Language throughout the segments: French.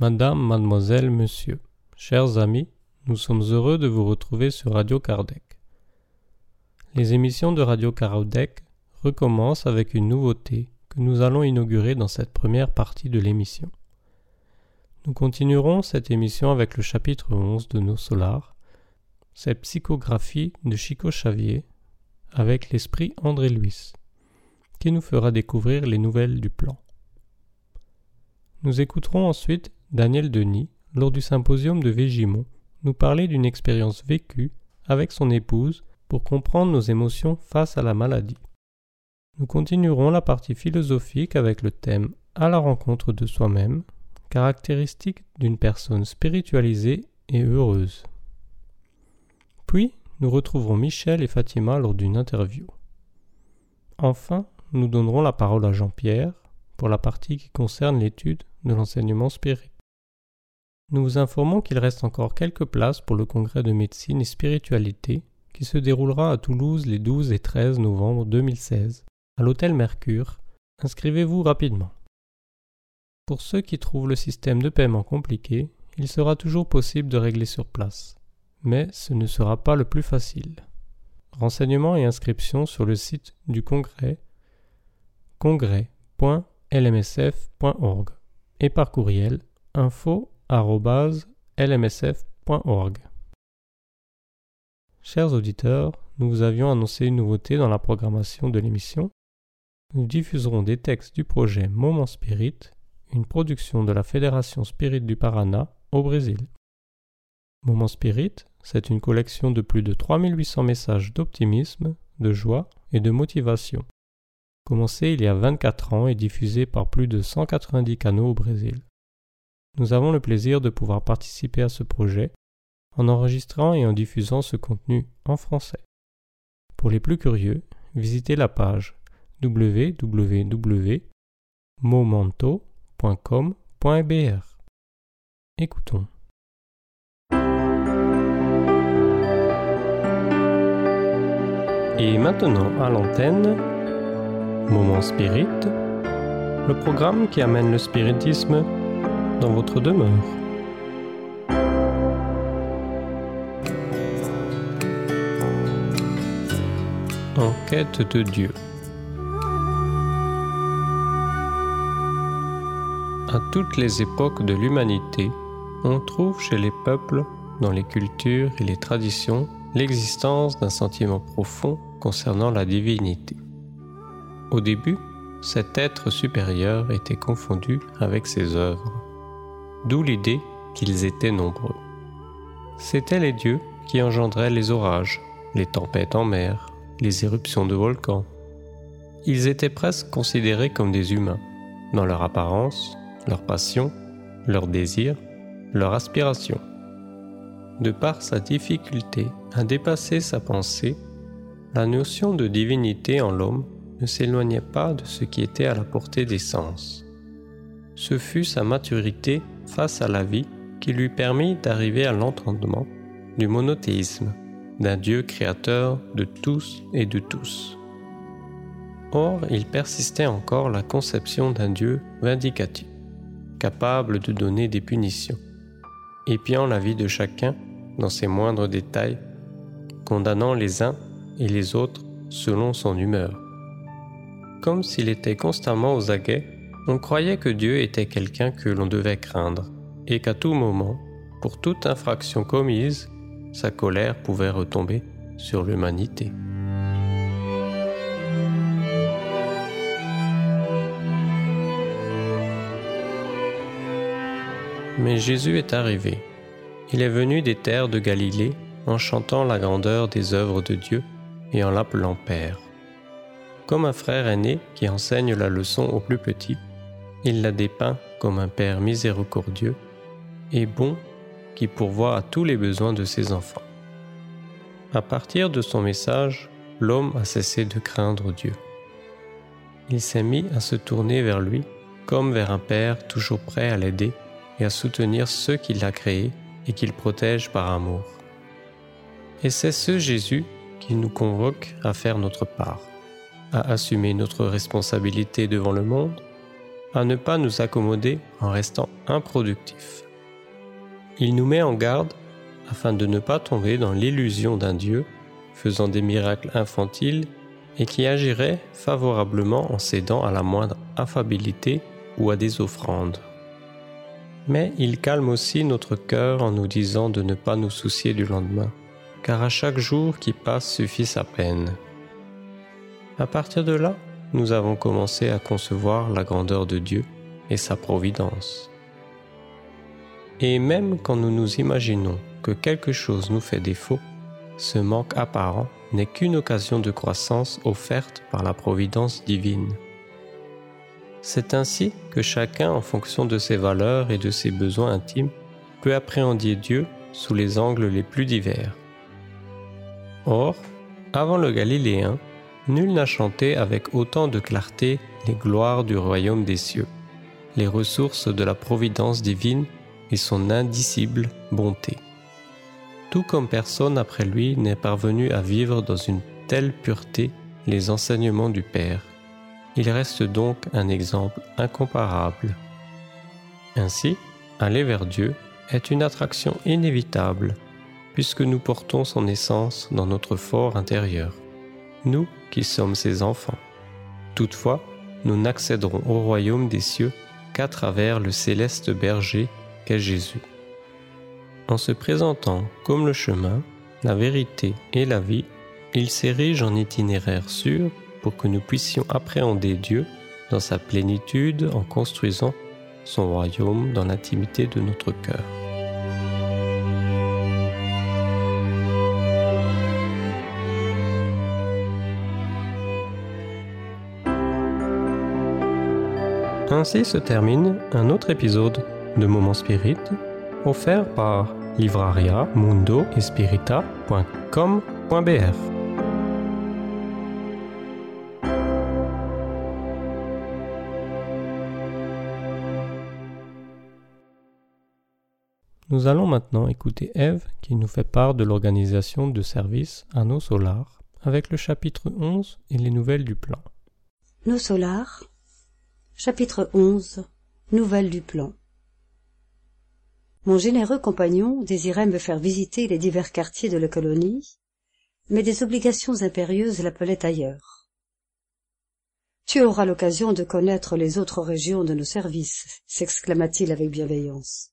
Madame, mademoiselle, monsieur, chers amis, nous sommes heureux de vous retrouver sur Radio Kardec. Les émissions de Radio Kardec recommencent avec une nouveauté que nous allons inaugurer dans cette première partie de l'émission. Nous continuerons cette émission avec le chapitre 11 de Nos Solars, cette psychographie de Chico Xavier avec l'esprit André Louis, qui nous fera découvrir les nouvelles du plan. Nous écouterons ensuite Daniel Denis, lors du symposium de Végimont, nous parler d'une expérience vécue avec son épouse pour comprendre nos émotions face à la maladie. Nous continuerons la partie philosophique avec le thème À la rencontre de soi-même, caractéristique d'une personne spiritualisée et heureuse. Puis, nous retrouverons Michel et Fatima lors d'une interview. Enfin, nous donnerons la parole à Jean-Pierre pour la partie qui concerne l'étude de l'enseignement spirit. Nous vous informons qu'il reste encore quelques places pour le congrès de médecine et spiritualité qui se déroulera à Toulouse les 12 et 13 novembre 2016 à l'hôtel Mercure. Inscrivez-vous rapidement. Pour ceux qui trouvent le système de paiement compliqué, il sera toujours possible de régler sur place, mais ce ne sera pas le plus facile. Renseignements et inscriptions sur le site du congrès congrès.lmsf.org et par courriel info.lmsf.org. Chers auditeurs, nous vous avions annoncé une nouveauté dans la programmation de l'émission. Nous diffuserons des textes du projet Moment Spirit, une production de la Fédération Spirit du Paraná au Brésil. Moment Spirit, c'est une collection de plus de 3800 messages d'optimisme, de joie et de motivation. Commencé il y a 24 ans et diffusé par plus de 190 canaux au Brésil. Nous avons le plaisir de pouvoir participer à ce projet en enregistrant et en diffusant ce contenu en français. Pour les plus curieux, visitez la page www.momento.com.br. Écoutons. Et maintenant à l'antenne, Moment Spirit, le programme qui amène le spiritisme dans votre demeure. En quête de Dieu. À toutes les époques de l'humanité, on trouve chez les peuples, dans les cultures et les traditions, l'existence d'un sentiment profond concernant la divinité. Au début, cet être supérieur était confondu avec ses œuvres d'où l'idée qu'ils étaient nombreux. C'étaient les dieux qui engendraient les orages, les tempêtes en mer, les éruptions de volcans. Ils étaient presque considérés comme des humains, dans leur apparence, leur passion, leurs désirs, leur aspiration. De par sa difficulté à dépasser sa pensée, la notion de divinité en l'homme ne s'éloignait pas de ce qui était à la portée des sens. Ce fut sa maturité face à la vie qui lui permit d'arriver à l'entendement du monothéisme, d'un Dieu créateur de tous et de tous. Or, il persistait encore la conception d'un Dieu vindicatif, capable de donner des punitions, épiant la vie de chacun dans ses moindres détails, condamnant les uns et les autres selon son humeur. Comme s'il était constamment aux aguets on croyait que Dieu était quelqu'un que l'on devait craindre, et qu'à tout moment, pour toute infraction commise, sa colère pouvait retomber sur l'humanité. Mais Jésus est arrivé. Il est venu des terres de Galilée en chantant la grandeur des œuvres de Dieu et en l'appelant Père. Comme un frère aîné qui enseigne la leçon aux plus petits, il la dépeint comme un Père miséricordieux et bon qui pourvoit à tous les besoins de ses enfants. À partir de son message, l'homme a cessé de craindre Dieu. Il s'est mis à se tourner vers lui comme vers un Père toujours prêt à l'aider et à soutenir ceux qu'il a créés et qu'il protège par amour. Et c'est ce Jésus qui nous convoque à faire notre part, à assumer notre responsabilité devant le monde à ne pas nous accommoder en restant improductifs. Il nous met en garde afin de ne pas tomber dans l'illusion d'un Dieu faisant des miracles infantiles et qui agirait favorablement en cédant à la moindre affabilité ou à des offrandes. Mais il calme aussi notre cœur en nous disant de ne pas nous soucier du lendemain, car à chaque jour qui passe suffit sa peine. À partir de là, nous avons commencé à concevoir la grandeur de Dieu et sa providence. Et même quand nous nous imaginons que quelque chose nous fait défaut, ce manque apparent n'est qu'une occasion de croissance offerte par la providence divine. C'est ainsi que chacun, en fonction de ses valeurs et de ses besoins intimes, peut appréhender Dieu sous les angles les plus divers. Or, avant le Galiléen, nul n'a chanté avec autant de clarté les gloires du royaume des cieux, les ressources de la providence divine et son indicible bonté. Tout comme personne après lui n'est parvenu à vivre dans une telle pureté les enseignements du Père. Il reste donc un exemple incomparable. Ainsi, aller vers Dieu est une attraction inévitable, puisque nous portons son essence dans notre fort intérieur, nous qui sommes ses enfants. Toutefois, nous n'accéderons au royaume des cieux qu'à travers le céleste berger qu'est Jésus. En se présentant comme le chemin, la vérité et la vie, il s'érige en itinéraire sûr pour que nous puissions appréhender Dieu dans sa plénitude en construisant son royaume dans l'intimité de notre cœur. Ainsi se termine un autre épisode de Moment Spirit offert par livraria mundo Nous allons maintenant écouter Eve qui nous fait part de l'organisation de services à nos solars avec le chapitre 11 et les nouvelles du plan. Nos solars, chapitre 11, nouvelles du plan. Mon généreux compagnon désirait me faire visiter les divers quartiers de la colonie, mais des obligations impérieuses l'appelaient ailleurs. Tu auras l'occasion de connaître les autres régions de nos services, s'exclama-t-il avec bienveillance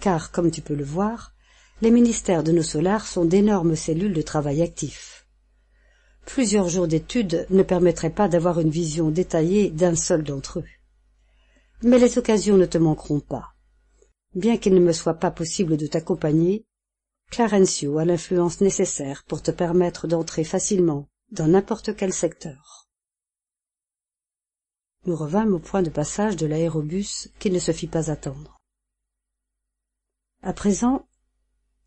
car, comme tu peux le voir, les ministères de nos solars sont d'énormes cellules de travail actifs. Plusieurs jours d'études ne permettraient pas d'avoir une vision détaillée d'un seul d'entre eux. Mais les occasions ne te manqueront pas. Bien qu'il ne me soit pas possible de t'accompagner, Clarencio a l'influence nécessaire pour te permettre d'entrer facilement dans n'importe quel secteur. Nous revînmes au point de passage de l'aérobus qui ne se fit pas attendre. À présent,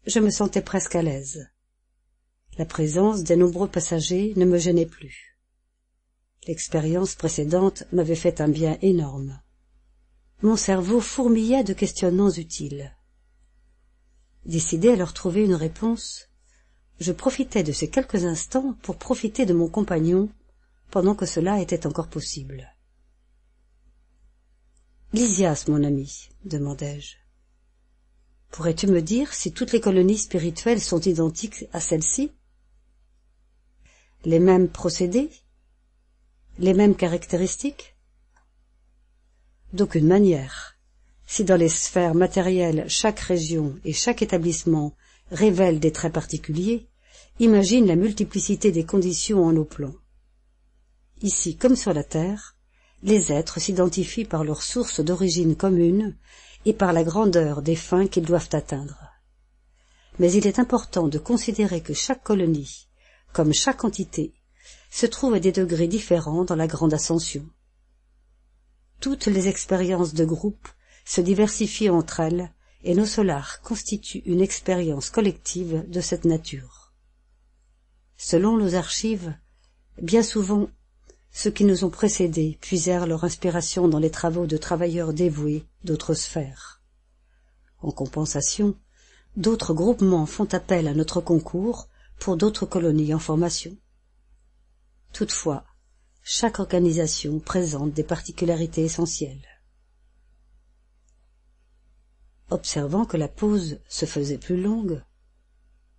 je me sentais presque à l'aise. La présence des nombreux passagers ne me gênait plus. L'expérience précédente m'avait fait un bien énorme. Mon cerveau fourmillait de questionnements utiles. Décidé à leur trouver une réponse, je profitais de ces quelques instants pour profiter de mon compagnon pendant que cela était encore possible. Lysias, mon ami, demandai-je. Pourrais-tu me dire si toutes les colonies spirituelles sont identiques à celles-ci? Les mêmes procédés? Les mêmes caractéristiques? D'aucune manière. Si dans les sphères matérielles chaque région et chaque établissement révèlent des traits particuliers, imagine la multiplicité des conditions en nos plans. Ici comme sur la Terre, les êtres s'identifient par leur source d'origine commune et par la grandeur des fins qu'ils doivent atteindre. Mais il est important de considérer que chaque colonie, comme chaque entité, se trouve à des degrés différents dans la grande ascension. Toutes les expériences de groupe se diversifient entre elles et nos solars constituent une expérience collective de cette nature. Selon nos archives, bien souvent ceux qui nous ont précédés puisèrent leur inspiration dans les travaux de travailleurs dévoués d'autres sphères. En compensation, d'autres groupements font appel à notre concours pour d'autres colonies en formation. Toutefois, chaque organisation présente des particularités essentielles. Observant que la pause se faisait plus longue,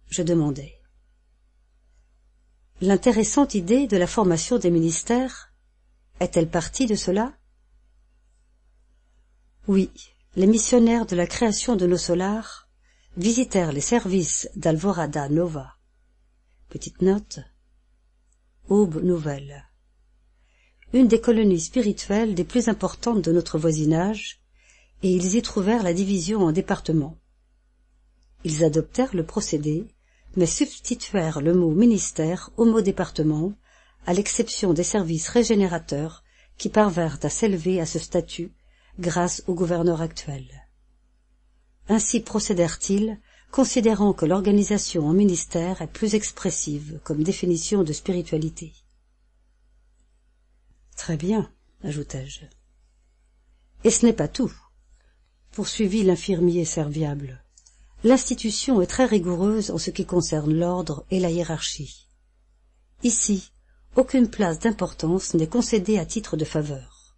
je demandai. L'intéressante idée de la formation des ministères est-elle partie de cela? Oui, les missionnaires de la création de nos solars visitèrent les services d'Alvorada Nova. Petite note. Aube nouvelle. Une des colonies spirituelles des plus importantes de notre voisinage, et ils y trouvèrent la division en départements. Ils adoptèrent le procédé, mais substituèrent le mot ministère au mot département, à l'exception des services régénérateurs qui parvinrent à s'élever à ce statut grâce au gouverneur actuel. Ainsi procédèrent-ils, considérant que l'organisation en ministère est plus expressive comme définition de spiritualité. Très bien, ajoutai-je. Et ce n'est pas tout, poursuivit l'infirmier serviable. L'institution est très rigoureuse en ce qui concerne l'ordre et la hiérarchie. Ici, aucune place d'importance n'est concédée à titre de faveur.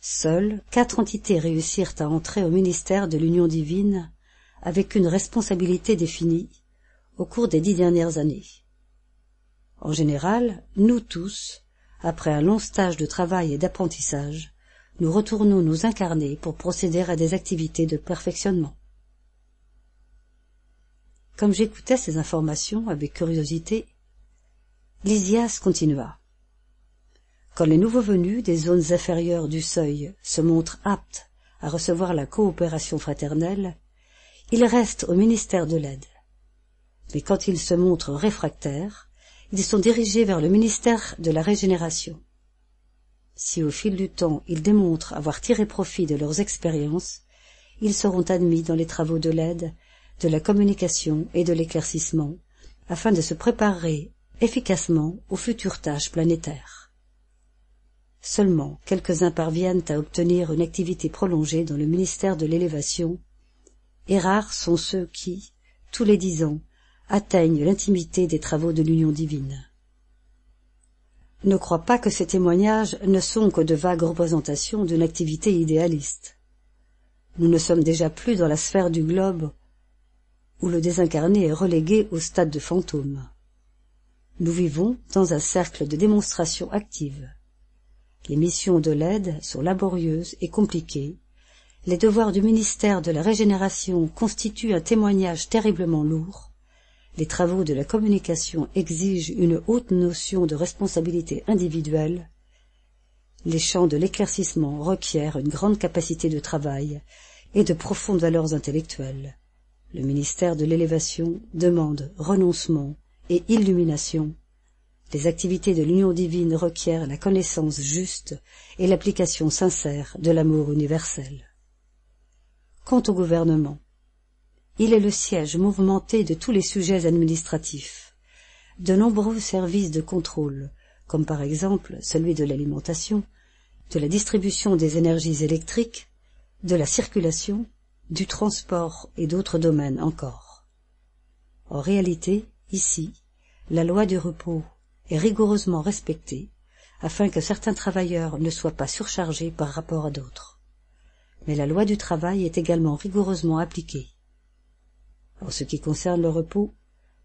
Seules quatre entités réussirent à entrer au ministère de l'Union divine avec une responsabilité définie au cours des dix dernières années. En général, nous tous, après un long stage de travail et d'apprentissage, nous retournons nous incarner pour procéder à des activités de perfectionnement. Comme j'écoutais ces informations avec curiosité, Lysias continua. Quand les nouveaux venus des zones inférieures du seuil se montrent aptes à recevoir la coopération fraternelle, ils restent au ministère de l'aide. Mais quand ils se montrent réfractaires, ils sont dirigés vers le ministère de la régénération. Si au fil du temps ils démontrent avoir tiré profit de leurs expériences, ils seront admis dans les travaux de l'aide, de la communication et de l'éclaircissement, afin de se préparer efficacement aux futures tâches planétaires. Seulement quelques-uns parviennent à obtenir une activité prolongée dans le ministère de l'élévation, et rares sont ceux qui, tous les dix ans, atteignent l'intimité des travaux de l'union divine. Ne crois pas que ces témoignages ne sont que de vagues représentations d'une activité idéaliste. Nous ne sommes déjà plus dans la sphère du globe où le désincarné est relégué au stade de fantôme. Nous vivons dans un cercle de démonstration active. Les missions de l'aide sont laborieuses et compliquées. Les devoirs du ministère de la Régénération constituent un témoignage terriblement lourd. Les travaux de la communication exigent une haute notion de responsabilité individuelle. Les champs de l'éclaircissement requièrent une grande capacité de travail et de profondes valeurs intellectuelles. Le ministère de l'élévation demande renoncement et illumination les activités de l'union divine requièrent la connaissance juste et l'application sincère de l'amour universel. Quant au gouvernement, il est le siège mouvementé de tous les sujets administratifs. De nombreux services de contrôle, comme par exemple celui de l'alimentation, de la distribution des énergies électriques, de la circulation, du transport et d'autres domaines encore. En réalité, ici, la loi du repos est rigoureusement respectée afin que certains travailleurs ne soient pas surchargés par rapport à d'autres. Mais la loi du travail est également rigoureusement appliquée. En ce qui concerne le repos,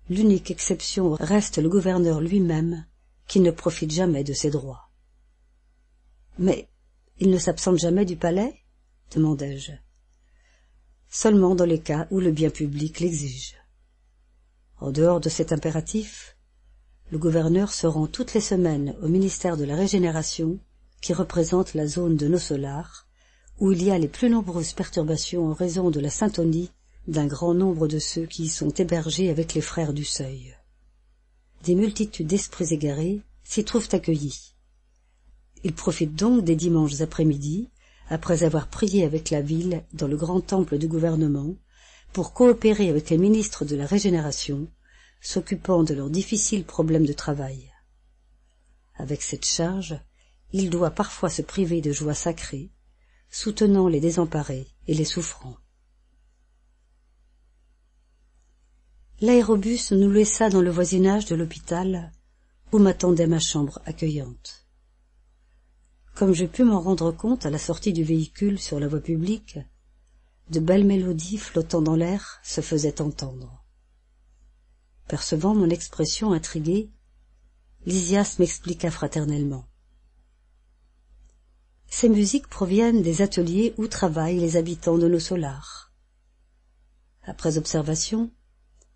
l'unique exception reste le gouverneur lui-même, qui ne profite jamais de ses droits. Mais il ne s'absente jamais du palais? demandai-je. Seulement dans les cas où le bien public l'exige. En dehors de cet impératif, le gouverneur se rend toutes les semaines au ministère de la Régénération, qui représente la zone de nos solars, où il y a les plus nombreuses perturbations en raison de la syntonie d'un grand nombre de ceux qui y sont hébergés avec les frères du seuil. Des multitudes d'esprits égarés s'y trouvent accueillis. Ils profitent donc des dimanches après-midi, après avoir prié avec la ville dans le grand temple du gouvernement, pour coopérer avec les ministres de la Régénération s'occupant de leurs difficiles problèmes de travail. Avec cette charge, il doit parfois se priver de joies sacrées, soutenant les désemparés et les souffrants. L'aérobus nous laissa dans le voisinage de l'hôpital, où m'attendait ma chambre accueillante. Comme je pus m'en rendre compte à la sortie du véhicule sur la voie publique, de belles mélodies flottant dans l'air se faisaient entendre. Percevant mon expression intriguée, Lysias m'expliqua fraternellement. Ces musiques proviennent des ateliers où travaillent les habitants de nos solars. Après observation,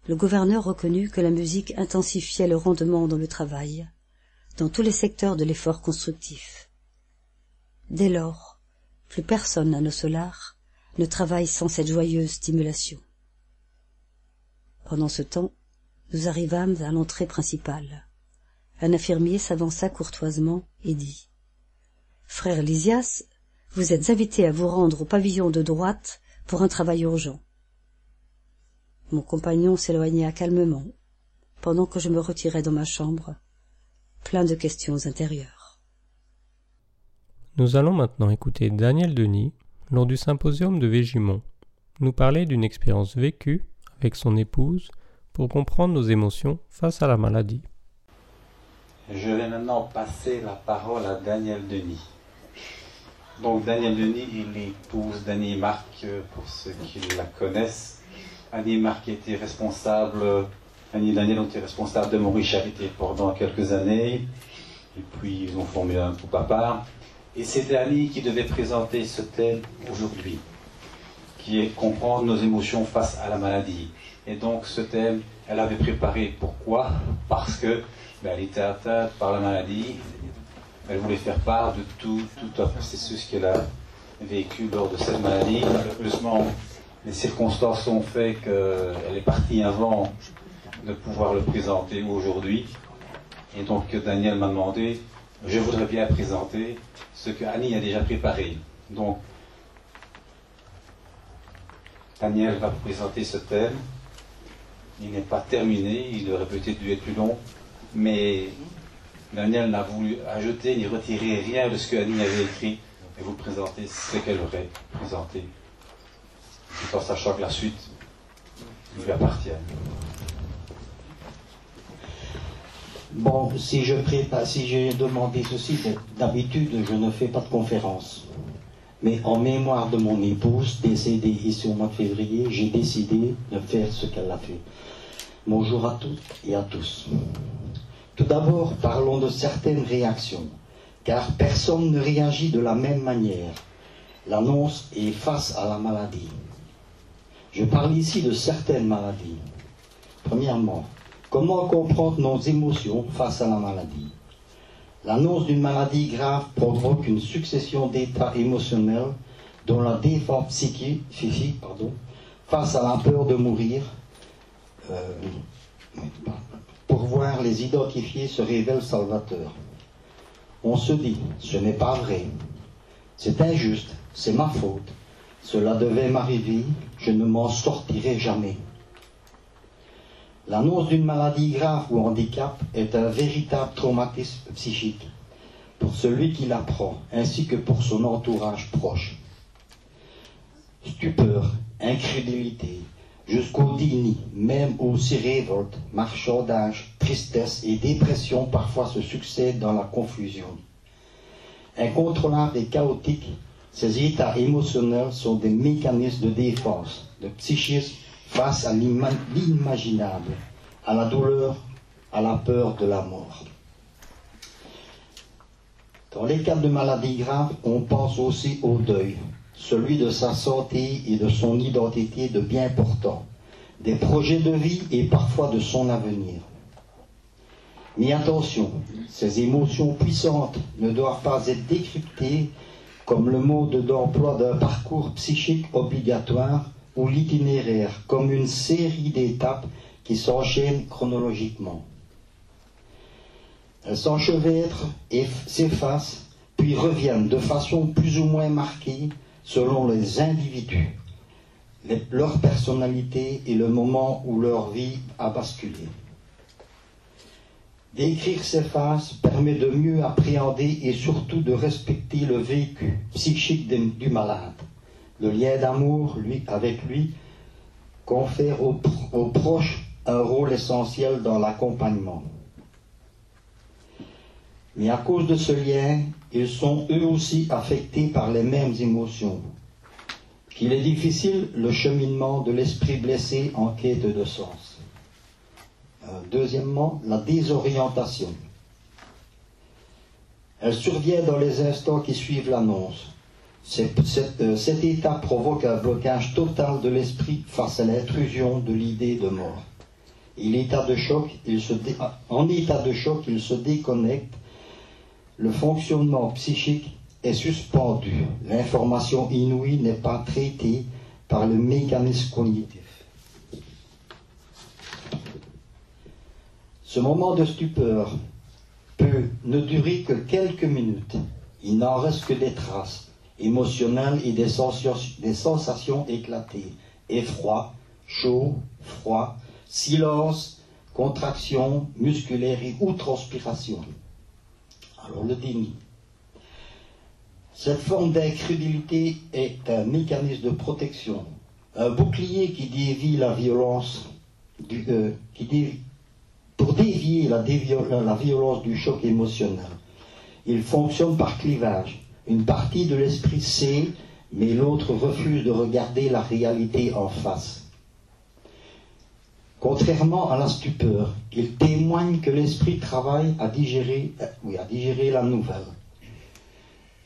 le gouverneur reconnut que la musique intensifiait le rendement dans le travail, dans tous les secteurs de l'effort constructif. Dès lors, plus personne à nos solars ne travaille sans cette joyeuse stimulation. Pendant ce temps, nous arrivâmes à l'entrée principale. Un infirmier s'avança courtoisement et dit Frère Lysias, vous êtes invité à vous rendre au pavillon de droite pour un travail urgent. Mon compagnon s'éloigna calmement, pendant que je me retirais dans ma chambre, plein de questions intérieures. Nous allons maintenant écouter Daniel Denis, lors du symposium de Végimont, nous parler d'une expérience vécue avec son épouse pour comprendre nos émotions face à la maladie. Je vais maintenant passer la parole à Daniel Denis. Donc Daniel Denis, il épouse Dany Marc, pour ceux qui la connaissent. Annie Marc était responsable, Annie et Daniel ont été responsables de Maurice Charité pendant quelques années. Et puis ils ont formé un groupe à part. Et c'est Annie qui devait présenter ce thème aujourd'hui, qui est comprendre nos émotions face à la maladie. Et donc ce thème, elle avait préparé pourquoi? Parce que ben, elle était atteinte par la maladie, elle voulait faire part de tout, tout un processus qu'elle a vécu lors de cette maladie. Malheureusement, les circonstances ont fait qu'elle est partie avant de pouvoir le présenter aujourd'hui. Et donc Daniel m'a demandé, je voudrais bien présenter ce que Annie a déjà préparé. Donc, Daniel va présenter ce thème. Il n'est pas terminé, il aurait peut-être dû être plus long, mais Daniel n'a voulu ajouter ni retirer rien de ce que Annie avait écrit et vous présenter ce qu'elle aurait présenté, tout en sachant que la suite lui appartient. Bon, si je prépare, si j'ai demandé ceci, d'habitude je ne fais pas de conférence. Mais en mémoire de mon épouse, décédée ici au mois de février, j'ai décidé de faire ce qu'elle a fait. Bonjour à toutes et à tous. Tout d'abord, parlons de certaines réactions, car personne ne réagit de la même manière. L'annonce est face à la maladie. Je parle ici de certaines maladies. Premièrement, comment comprendre nos émotions face à la maladie? L'annonce d'une maladie grave provoque une succession d'états émotionnels dont la défense psychique, face à la peur de mourir, euh, pour voir les identifier se révèle salvateur. On se dit, ce n'est pas vrai, c'est injuste, c'est ma faute, cela devait m'arriver, je ne m'en sortirai jamais. L'annonce d'une maladie grave ou handicap est un véritable traumatisme psychique pour celui qui l'apprend ainsi que pour son entourage proche. Stupeur, incrédulité, jusqu'au déni, même aussi révolte, marchandage, tristesse et dépression parfois se succèdent dans la confusion. Incontrôlables et chaotiques, ces états émotionnels sont des mécanismes de défense, de psychisme face à l'inimaginable, à la douleur, à la peur de la mort. Dans les cas de maladies graves, on pense aussi au deuil, celui de sa santé et de son identité de bien portant, des projets de vie et parfois de son avenir. Mais attention, ces émotions puissantes ne doivent pas être décryptées comme le mode d'emploi d'un parcours psychique obligatoire ou l'itinéraire comme une série d'étapes qui s'enchaînent chronologiquement. Elles s'enchevêtrent et s'effacent, puis reviennent de façon plus ou moins marquée selon les individus, leur personnalité et le moment où leur vie a basculé. D'écrire ces phases permet de mieux appréhender et surtout de respecter le vécu psychique du malade. Le lien d'amour lui, avec lui confère aux, aux proches un rôle essentiel dans l'accompagnement. Mais à cause de ce lien, ils sont eux aussi affectés par les mêmes émotions. Qu'il est difficile le cheminement de l'esprit blessé en quête de sens. Euh, deuxièmement, la désorientation. Elle survient dans les instants qui suivent l'annonce. Euh, cet état provoque un blocage total de l'esprit face à l'intrusion de l'idée de mort. Il en état de choc, il se déconnecte. Le fonctionnement psychique est suspendu. L'information inouïe n'est pas traitée par le mécanisme cognitif. Ce moment de stupeur peut ne durer que quelques minutes. Il n'en reste que des traces émotionnelles et des sensations, éclatées. Effroi, chaud, froid, silence, contraction musculaire et ou le déni. Cette forme d'incrédulité est un mécanisme de protection, un bouclier qui dévie la violence, euh, pour dévier la violence du choc émotionnel. Il fonctionne par clivage. Une partie de l'esprit sait, mais l'autre refuse de regarder la réalité en face. Contrairement à la stupeur, il témoigne que l'esprit travaille à digérer, euh, à digérer la nouvelle.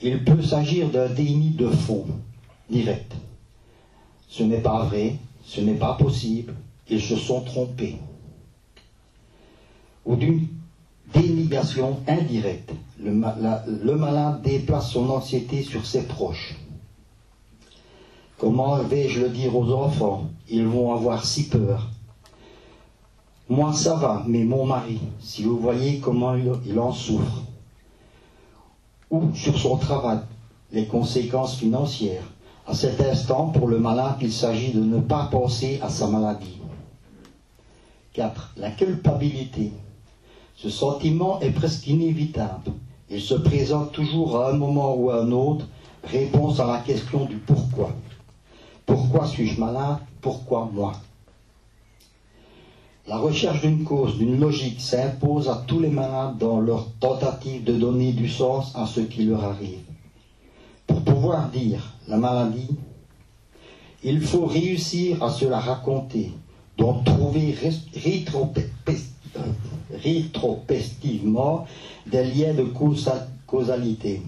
Il peut s'agir d'un déni de fond, direct. Ce n'est pas vrai, ce n'est pas possible, ils se sont trompés. Ou d'une dénégation indirecte. Le, le, malade déplace son anxiété sur ses proches. Comment vais-je le dire aux enfants? Ils vont avoir si peur. Moi ça va, mais mon mari, si vous voyez comment il, en souffre. Ou sur son travail, les conséquences financières. À cet instant, pour le malade, il s'agit de ne pas penser à sa maladie. 4. La culpabilité. Ce sentiment est presque inévitable. Il se présente toujours à un moment ou à un autre, réponse à la question du pourquoi. Pourquoi suis-je malade? Pourquoi moi? La recherche d'une cause, d'une logique s'impose à tous les malades dans leur tentative de donner du sens à ce qui leur arrive. Pour pouvoir dire la maladie, il faut réussir à se la raconter, donc trouver rétrospectivement des liens de causalité.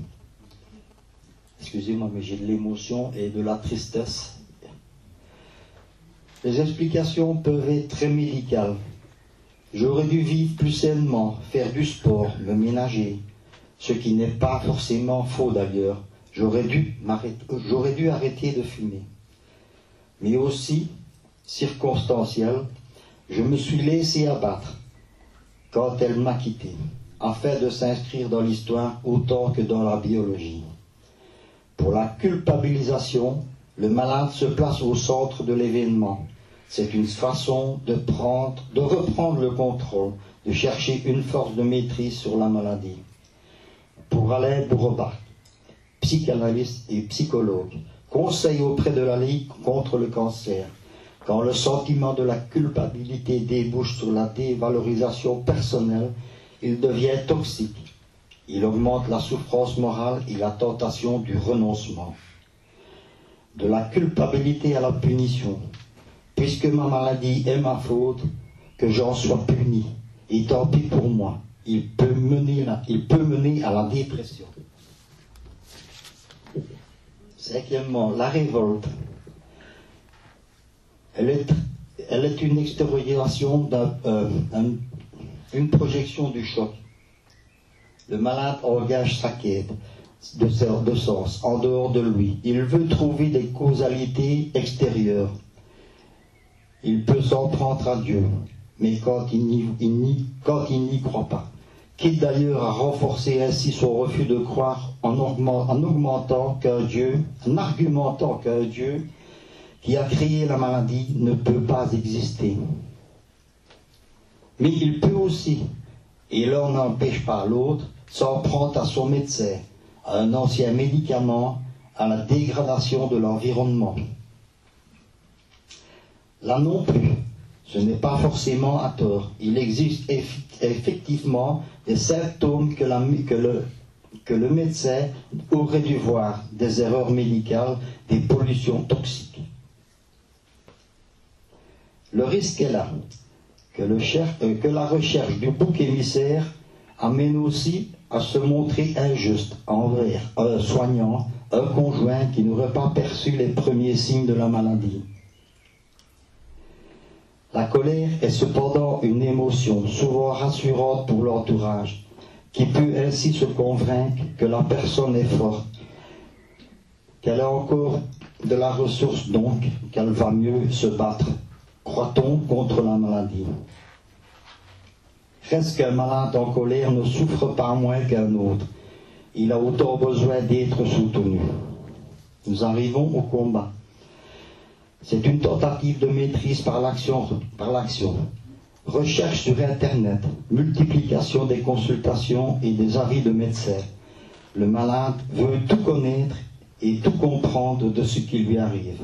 Excusez-moi, mais j'ai de l'émotion et de la tristesse. Les explications peuvent être très médicales. J'aurais dû vivre plus sainement, faire du sport, me ménager, ce qui n'est pas forcément faux d'ailleurs. J'aurais dû, arrêter de fumer. Mais aussi, circonstanciel, je me suis laissé abattre quand elle m'a quitté, afin de s'inscrire dans l'histoire autant que dans la biologie. Pour la culpabilisation, le malade se place au centre de l'événement. C'est une façon de prendre, de reprendre le contrôle, de chercher une force de maîtrise sur la maladie. Pour Alain Bourrebach, psychanalyste et psychologue, conseil auprès de la Ligue contre le cancer, quand le sentiment de la culpabilité débouche sur la dévalorisation personnelle, il devient toxique. Il augmente la souffrance morale et la tentation du renoncement. De la culpabilité à la punition. Puisque ma maladie est ma faute, que j'en sois puni. Et tant pis pour moi. Il peut mener, à la dépression. Cinquièmement, la révolte. Elle est, une extériorisation euh, projection du choc. Le malade engage sa quête de sens en dehors de lui. Il veut trouver des causalités extérieures. Il peut s'en prendre à Dieu, mais quand il n'y croit pas. Quitte d'ailleurs à renforcer ainsi son refus de croire en, en augmentant qu'un Dieu, en argumentant qu'un Dieu qui a créé la maladie ne peut pas exister. Mais il peut aussi, et l'un n'empêche pas l'autre, s'en prendre à son médecin, à un ancien médicament, à la dégradation de l'environnement. Là non plus, Ce n'est pas forcément à tort. Il existe effectivement des symptômes que, le, médecin aurait dû voir, des erreurs médicales, des pollutions toxiques. Le risque est là, que, euh, que la recherche du bouc émissaire amène aussi à se montrer injuste envers un soignant, un conjoint qui n'aurait pas perçu les premiers signes de la maladie. La colère est cependant une émotion souvent rassurante pour l'entourage, qui peut ainsi se convaincre que la personne est forte, qu'elle a encore de la ressource donc, qu'elle va mieux se battre, croit-on, contre la maladie? Reste qu'un malade en colère ne souffre pas moins qu'un autre. Il a autant besoin d'être soutenu. Nous arrivons au combat. C'est une tentative de maîtrise par l'action. Recherche sur Internet, multiplication des consultations et des avis de médecins. Le malade veut tout connaître et tout comprendre de ce qui lui arrive.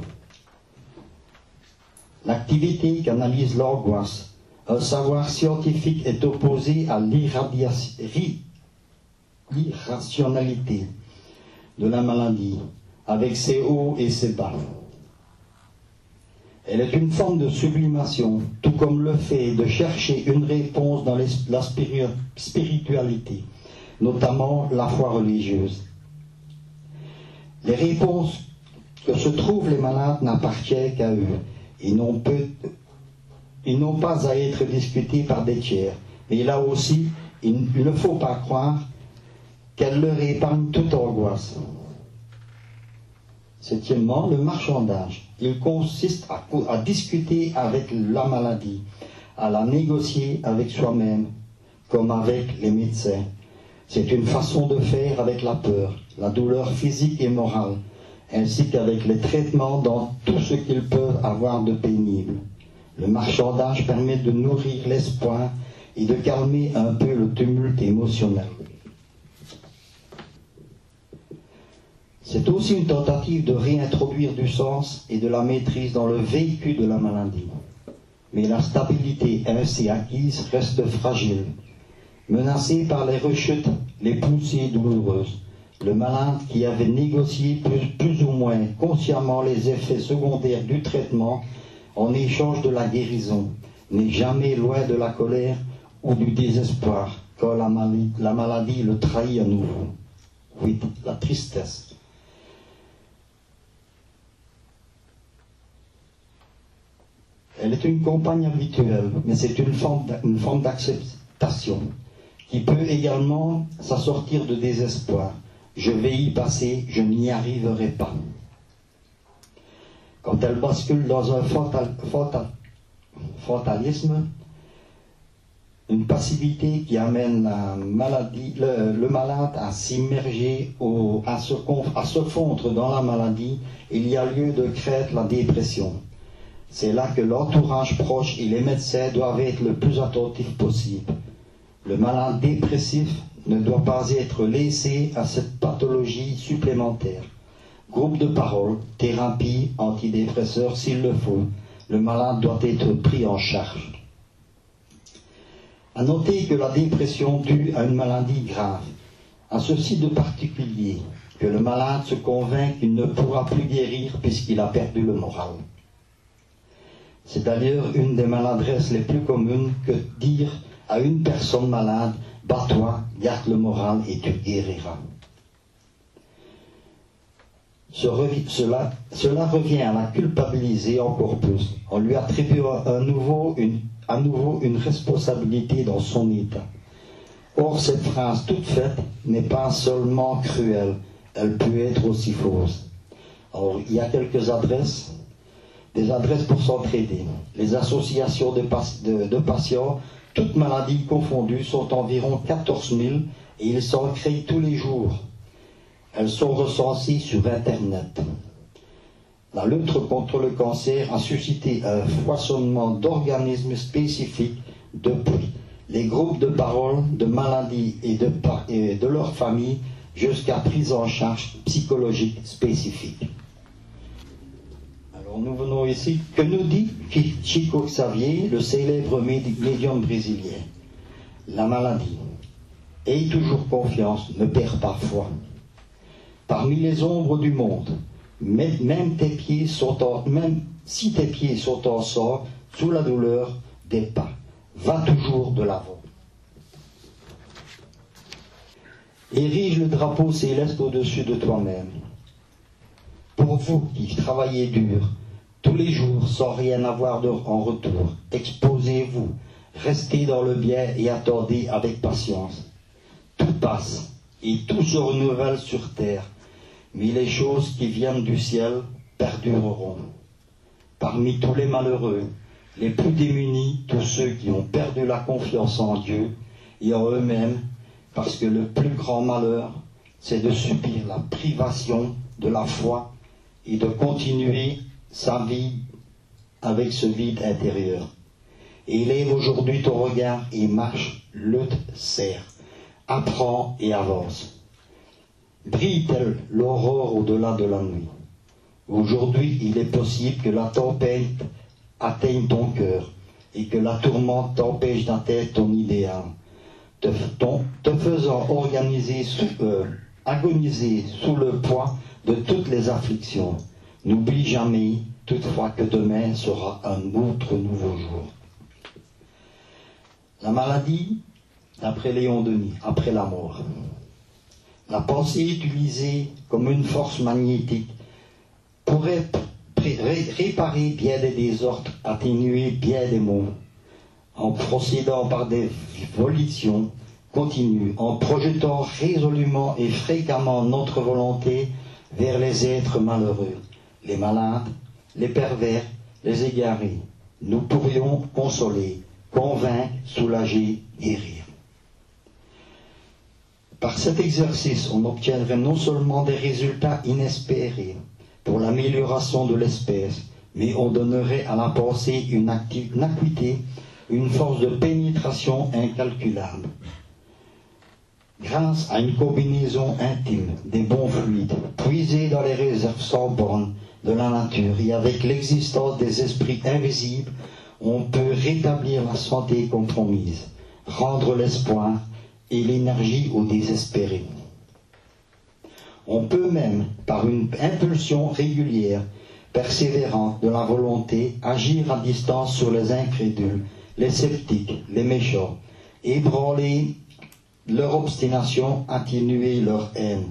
L'activité canalise l'angoisse, un savoir scientifique est opposé à l'irrationalité de la maladie, avec ses hauts et ses bas. Elle est une forme de sublimation, tout comme le fait de chercher une réponse dans la spiritualité, notamment la foi religieuse. Les réponses que se trouvent les malades n'appartiennent qu'à eux et n'ont pas à être discutés par des tiers. Mais là aussi, il ne faut pas croire qu'elle leur épargne toute angoisse. Septièmement, le marchandage. Il consiste à, discuter avec la maladie, à la négocier avec soi-même, comme avec les médecins. C'est une façon de faire avec la peur, la douleur physique et morale, ainsi qu'avec les traitements dans tout ce qu'ils peuvent avoir de pénible. Le marchandage permet de nourrir l'espoir et de calmer un peu le tumulte émotionnel. C'est aussi une tentative de réintroduire du sens et de la maîtrise dans le véhicule de la maladie. Mais la stabilité ainsi acquise reste fragile, menacée par les rechutes, les poussées douloureuses. Le malade qui avait négocié plus, ou moins consciemment les effets secondaires du traitement en échange de la guérison, n'est jamais loin de la colère ou du désespoir quand la maladie le trahit à nouveau. Oui, la tristesse. Elle est une compagne habituelle, mais c'est une forme d'acceptation qui peut également s'assortir de désespoir. Je vais y passer, je n'y arriverai pas quand elle bascule dans un fatalisme, une passivité qui amène le, malade à s'immerger, à se, à se fondre dans la maladie, il y a lieu de créer la dépression. C'est là que l'entourage proche et les médecins doivent être le plus attentifs possible. Le malade dépressif ne doit pas être laissé à cette pathologie supplémentaire. Groupe de parole, thérapie, antidépresseur s'il le faut. Le malade doit être pris en charge. À noter que la dépression due à une maladie grave a ceci de particulier que le malade se convainc qu'il ne pourra plus guérir puisqu'il a perdu le moral. C'est d'ailleurs une des maladresses les plus communes que dire à une personne malade Bats-toi, garde le moral et tu guériras. Cela, revient à la culpabiliser encore plus, en lui attribuant à nouveau, une, à nouveau une responsabilité dans son état. Or, cette phrase toute faite n'est pas seulement cruelle, elle peut être aussi fausse. Alors, il y a quelques adresses, des adresses pour s'entraider. Les associations de, patients, toutes maladies confondues, sont environ 14 000 et ils s'en créent tous les jours. Elles sont recensées sur Internet. La lutte contre le cancer a suscité un foisonnement d'organismes spécifiques depuis les groupes de parole, de maladies et de, et de leurs familles jusqu'à prise en charge psychologique spécifique. Nous venons ici. Que nous dit Chico Xavier, le célèbre médium brésilien La maladie. Aie toujours confiance, ne perds pas foi. Parmi les ombres du monde, même, tes pieds sont en, même si tes pieds sont en sort, sous la douleur des pas, va toujours de l'avant. Érige le drapeau céleste au-dessus de toi-même. Pour vous qui travaillez dur, tous les jours sans rien avoir en retour, exposez-vous, restez dans le bien et attendez avec patience. Tout passe et tout se renouvelle sur terre, mais les choses qui viennent du ciel perdureront. Parmi tous les malheureux, les plus démunis, tous ceux qui ont perdu la confiance en Dieu et en eux-mêmes, parce que le plus grand malheur, c'est de subir la privation de la foi et de continuer sa vie avec ce vide intérieur. Élève aujourd'hui ton regard et marche, lutte, serre, apprends et avance. Brille-t-elle l'aurore au-delà de la nuit? Aujourd'hui, il est possible que la tempête atteigne ton cœur et que la tourmente t'empêche d'atteindre ton idéal te, faisant organiser euh, agoniser sous le poids de toutes les afflictions. N'oublie jamais toutefois que demain sera un autre nouveau jour. La maladie, d'après Léon Denis, après la mort. La pensée utilisée comme une force magnétique pourrait réparer bien des désordres, atténuer bien des maux, en procédant par des volitions continues, en projetant résolument et fréquemment notre volonté vers les êtres malheureux, les malades, les pervers, les égarés. Nous pourrions consoler, convaincre, soulager, guérir. Par cet exercice, on obtiendrait non seulement des résultats inespérés pour l'amélioration de l'espèce, mais on donnerait à la pensée une, acuité une force de pénétration incalculable. Grâce à une combinaison intime des bons fluides, puisés dans les réserves sans bornes de la nature et avec l'existence des esprits invisibles, on peut rétablir la santé compromise, rendre l'espoir et l'énergie aux désespérés. On peut même, par une impulsion régulière, persévérante de la volonté, agir à distance sur les incrédules les sceptiques, les méchants, ébranler leur obstination, atténuer leur haine.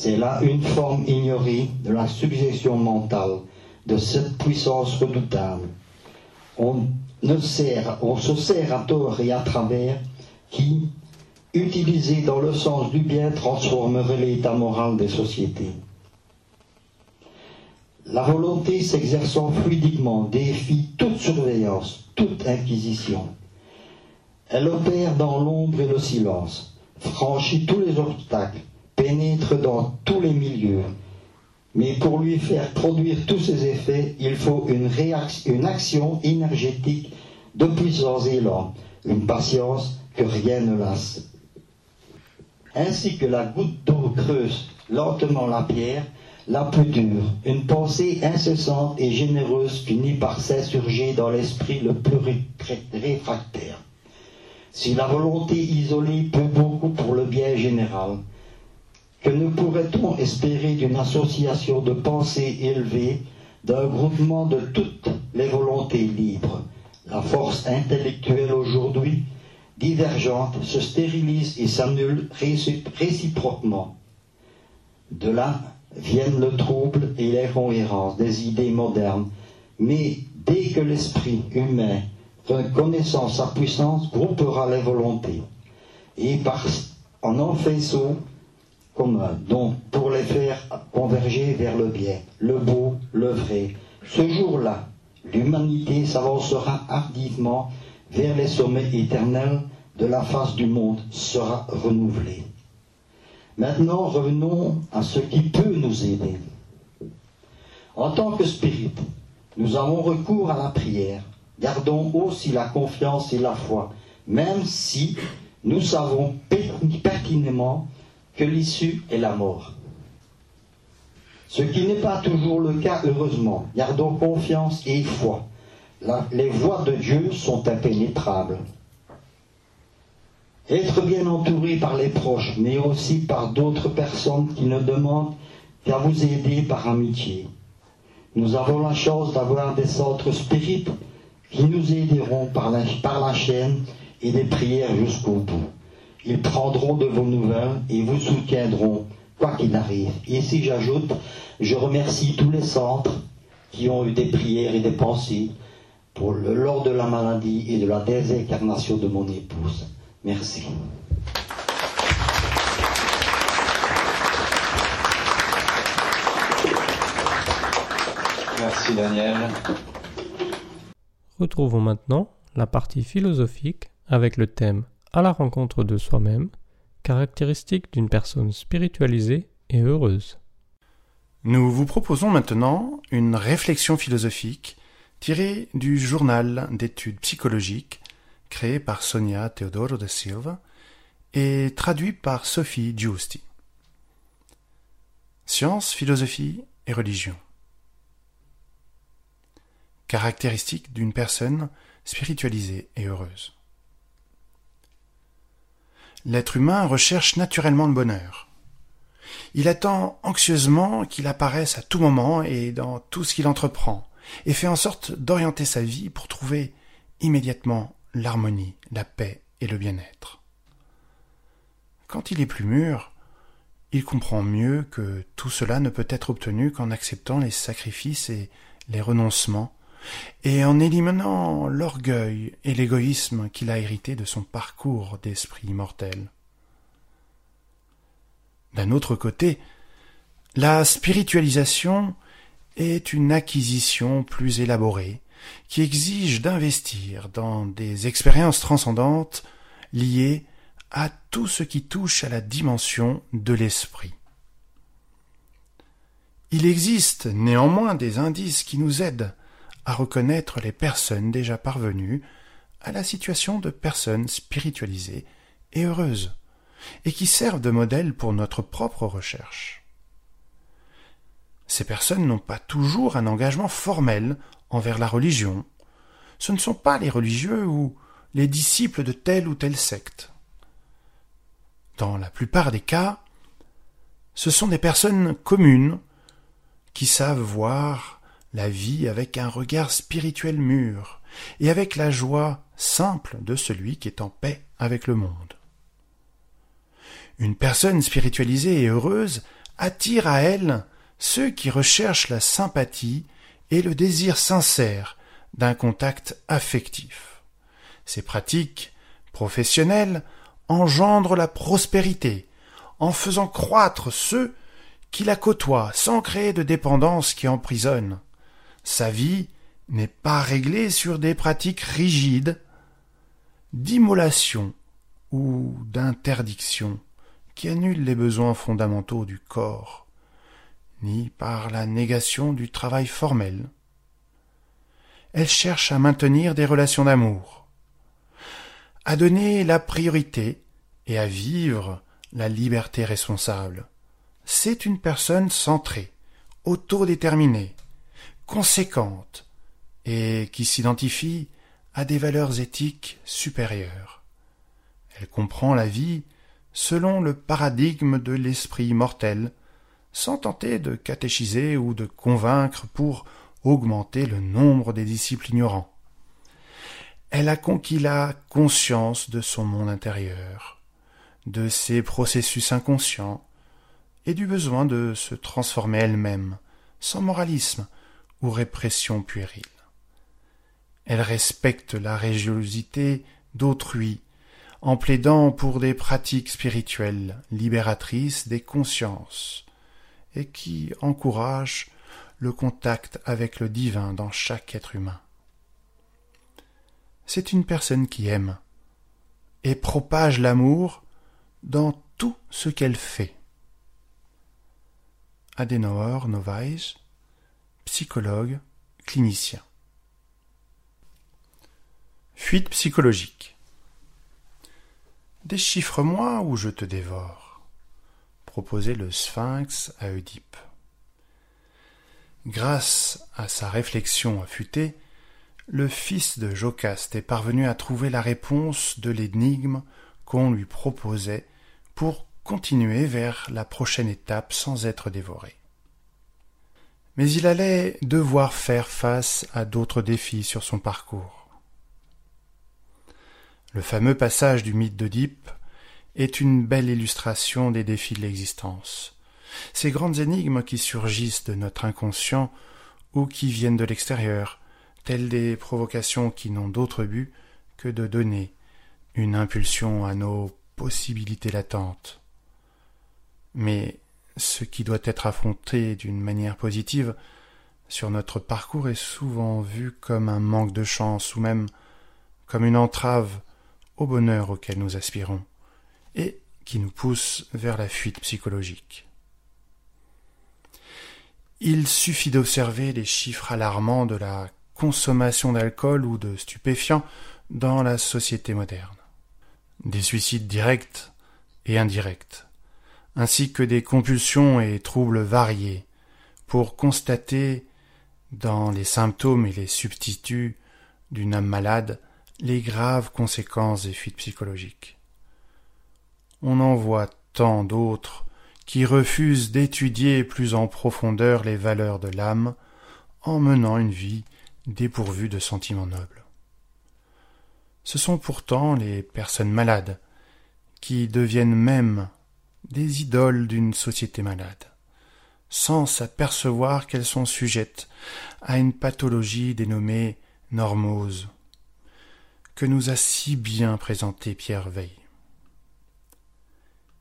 C'est là une forme ignorée de la suggestion mentale, de cette puissance redoutable. On, ne sert, on se sert à tort et à travers qui, utilisée dans le sens du bien, transformerait l'état moral des sociétés. La volonté s'exerçant fluidiquement défie toute surveillance, toute inquisition. Elle opère dans l'ombre et le silence, franchit tous les obstacles, pénètre dans tous les milieux. Mais pour lui faire produire tous ces effets, il faut une, une action énergétique de puissance élan, une patience que rien ne lasse. Ainsi que la goutte d'eau creuse lentement la pierre, la plus dure, une pensée incessante et généreuse finit par s'insurger dans l'esprit le plus réfractaire. Si la volonté isolée peut beaucoup pour le bien général, que ne pourrait-on espérer d'une association de pensées élevées, d'un groupement de toutes les volontés libres? La force intellectuelle aujourd'hui, divergente, se stérilise et s'annule réciproquement. De là, viennent le trouble et l'incohérence des idées modernes, mais dès que l'esprit humain, reconnaissant sa puissance, groupera les volontés, et par, en en faisceau donc pour les faire converger vers le bien, le beau, le vrai, ce jour-là, l'humanité s'avancera hardivement vers les sommets éternels de la face du monde, sera renouvelée. Maintenant, revenons à ce qui peut nous aider. En tant que spirit, nous avons recours à la prière. Gardons aussi la confiance et la foi, même si nous savons pertinemment que l'issue est la mort. Ce qui n'est pas toujours le cas, heureusement. Gardons confiance et foi. les voies de Dieu sont impénétrables. Être bien entouré par les proches, mais aussi par d'autres personnes qui ne demandent qu'à vous aider par amitié. Nous avons la chance d'avoir des centres spirites qui nous aideront par la, par la chaîne et des prières jusqu'au bout. Ils prendront de vos nouvelles et vous soutiendront quoi qu'il arrive. Et ici j'ajoute, je remercie tous les centres qui ont eu des prières et des pensées pour le, lors de la maladie et de la désincarnation de mon épouse. Merci. Merci Daniel. Retrouvons maintenant la partie philosophique avec le thème À la rencontre de soi-même, caractéristique d'une personne spiritualisée et heureuse. Nous vous proposons maintenant une réflexion philosophique tirée du journal d'études psychologiques créé par Sonia Teodoro da Silva et traduit par Sophie Giusti. Science, philosophie et religion. Caractéristique d'une personne spiritualisée et heureuse. L'être humain recherche naturellement le bonheur. Il attend anxieusement qu'il apparaisse à tout moment et dans tout ce qu'il entreprend, et fait en sorte d'orienter sa vie pour trouver immédiatement l'harmonie, la paix et le bien-être. Quand il est plus mûr, il comprend mieux que tout cela ne peut être obtenu qu'en acceptant les sacrifices et les renoncements et en éliminant l'orgueil et l'égoïsme qu'il a hérité de son parcours d'esprit immortel. D'un autre côté, la spiritualisation est une acquisition plus élaborée, qui exige d'investir dans des expériences transcendantes liées à tout ce qui touche à la dimension de l'esprit. Il existe néanmoins des indices qui nous aident à reconnaître les personnes déjà parvenues à la situation de personnes spiritualisées et heureuses, et qui servent de modèle pour notre propre recherche. Ces personnes n'ont pas toujours un engagement formel envers la religion. Ce ne sont pas les religieux ou les disciples de telle ou telle secte. Dans la plupart des cas, ce sont des personnes communes qui savent voir la vie avec un regard spirituel mûr, et avec la joie simple de celui qui est en paix avec le monde. Une personne spiritualisée et heureuse attire à elle ceux qui recherchent la sympathie et le désir sincère d'un contact affectif. Ces pratiques professionnelles engendrent la prospérité en faisant croître ceux qui la côtoient sans créer de dépendance qui emprisonne. Sa vie n'est pas réglée sur des pratiques rigides d'immolation ou d'interdiction qui annulent les besoins fondamentaux du corps, ni par la négation du travail formel. Elle cherche à maintenir des relations d'amour, à donner la priorité et à vivre la liberté responsable. C'est une personne centrée, autodéterminée, conséquente et qui s'identifie à des valeurs éthiques supérieures. Elle comprend la vie selon le paradigme de l'esprit mortel, sans tenter de catéchiser ou de convaincre pour augmenter le nombre des disciples ignorants. Elle a conquis la conscience de son monde intérieur, de ses processus inconscients, et du besoin de se transformer elle-même, sans moralisme, répression puérile. Elle respecte la religiosité d'autrui en plaidant pour des pratiques spirituelles libératrices des consciences et qui encouragent le contact avec le divin dans chaque être humain. C'est une personne qui aime et propage l'amour dans tout ce qu'elle fait. Adenauer Novaes psychologue, clinicien. Fuite psychologique. Déchiffre-moi ou je te dévore, proposait le sphinx à Oedipe. grâce à sa réflexion affûtée, le fils de Jocaste est parvenu à trouver la réponse de l'énigme qu'on lui proposait pour continuer vers la prochaine étape sans être dévoré. Mais il allait devoir faire face à d'autres défis sur son parcours. Le fameux passage du mythe d'Oedipe est une belle illustration des défis de l'existence. Ces grandes énigmes qui surgissent de notre inconscient ou qui viennent de l'extérieur, telles des provocations qui n'ont d'autre but que de donner une impulsion à nos possibilités latentes. Mais ce qui doit être affronté d'une manière positive sur notre parcours est souvent vu comme un manque de chance ou même comme une entrave au bonheur auquel nous aspirons et qui nous pousse vers la fuite psychologique. Il suffit d'observer les chiffres alarmants de la consommation d'alcool ou de stupéfiants dans la société moderne. Des suicides directs et indirects, ainsi que des compulsions et troubles variés, pour constater dans les symptômes et les substituts d'une âme malade les graves conséquences des fuites psychologiques. On en voit tant d'autres qui refusent d'étudier plus en profondeur les valeurs de l'âme en menant une vie dépourvue de sentiments nobles. Ce sont pourtant les personnes malades qui deviennent même des idoles d'une société malade, sans s'apercevoir qu'elles sont sujettes à une pathologie dénommée normose, que nous a si bien présenté Pierre Veil.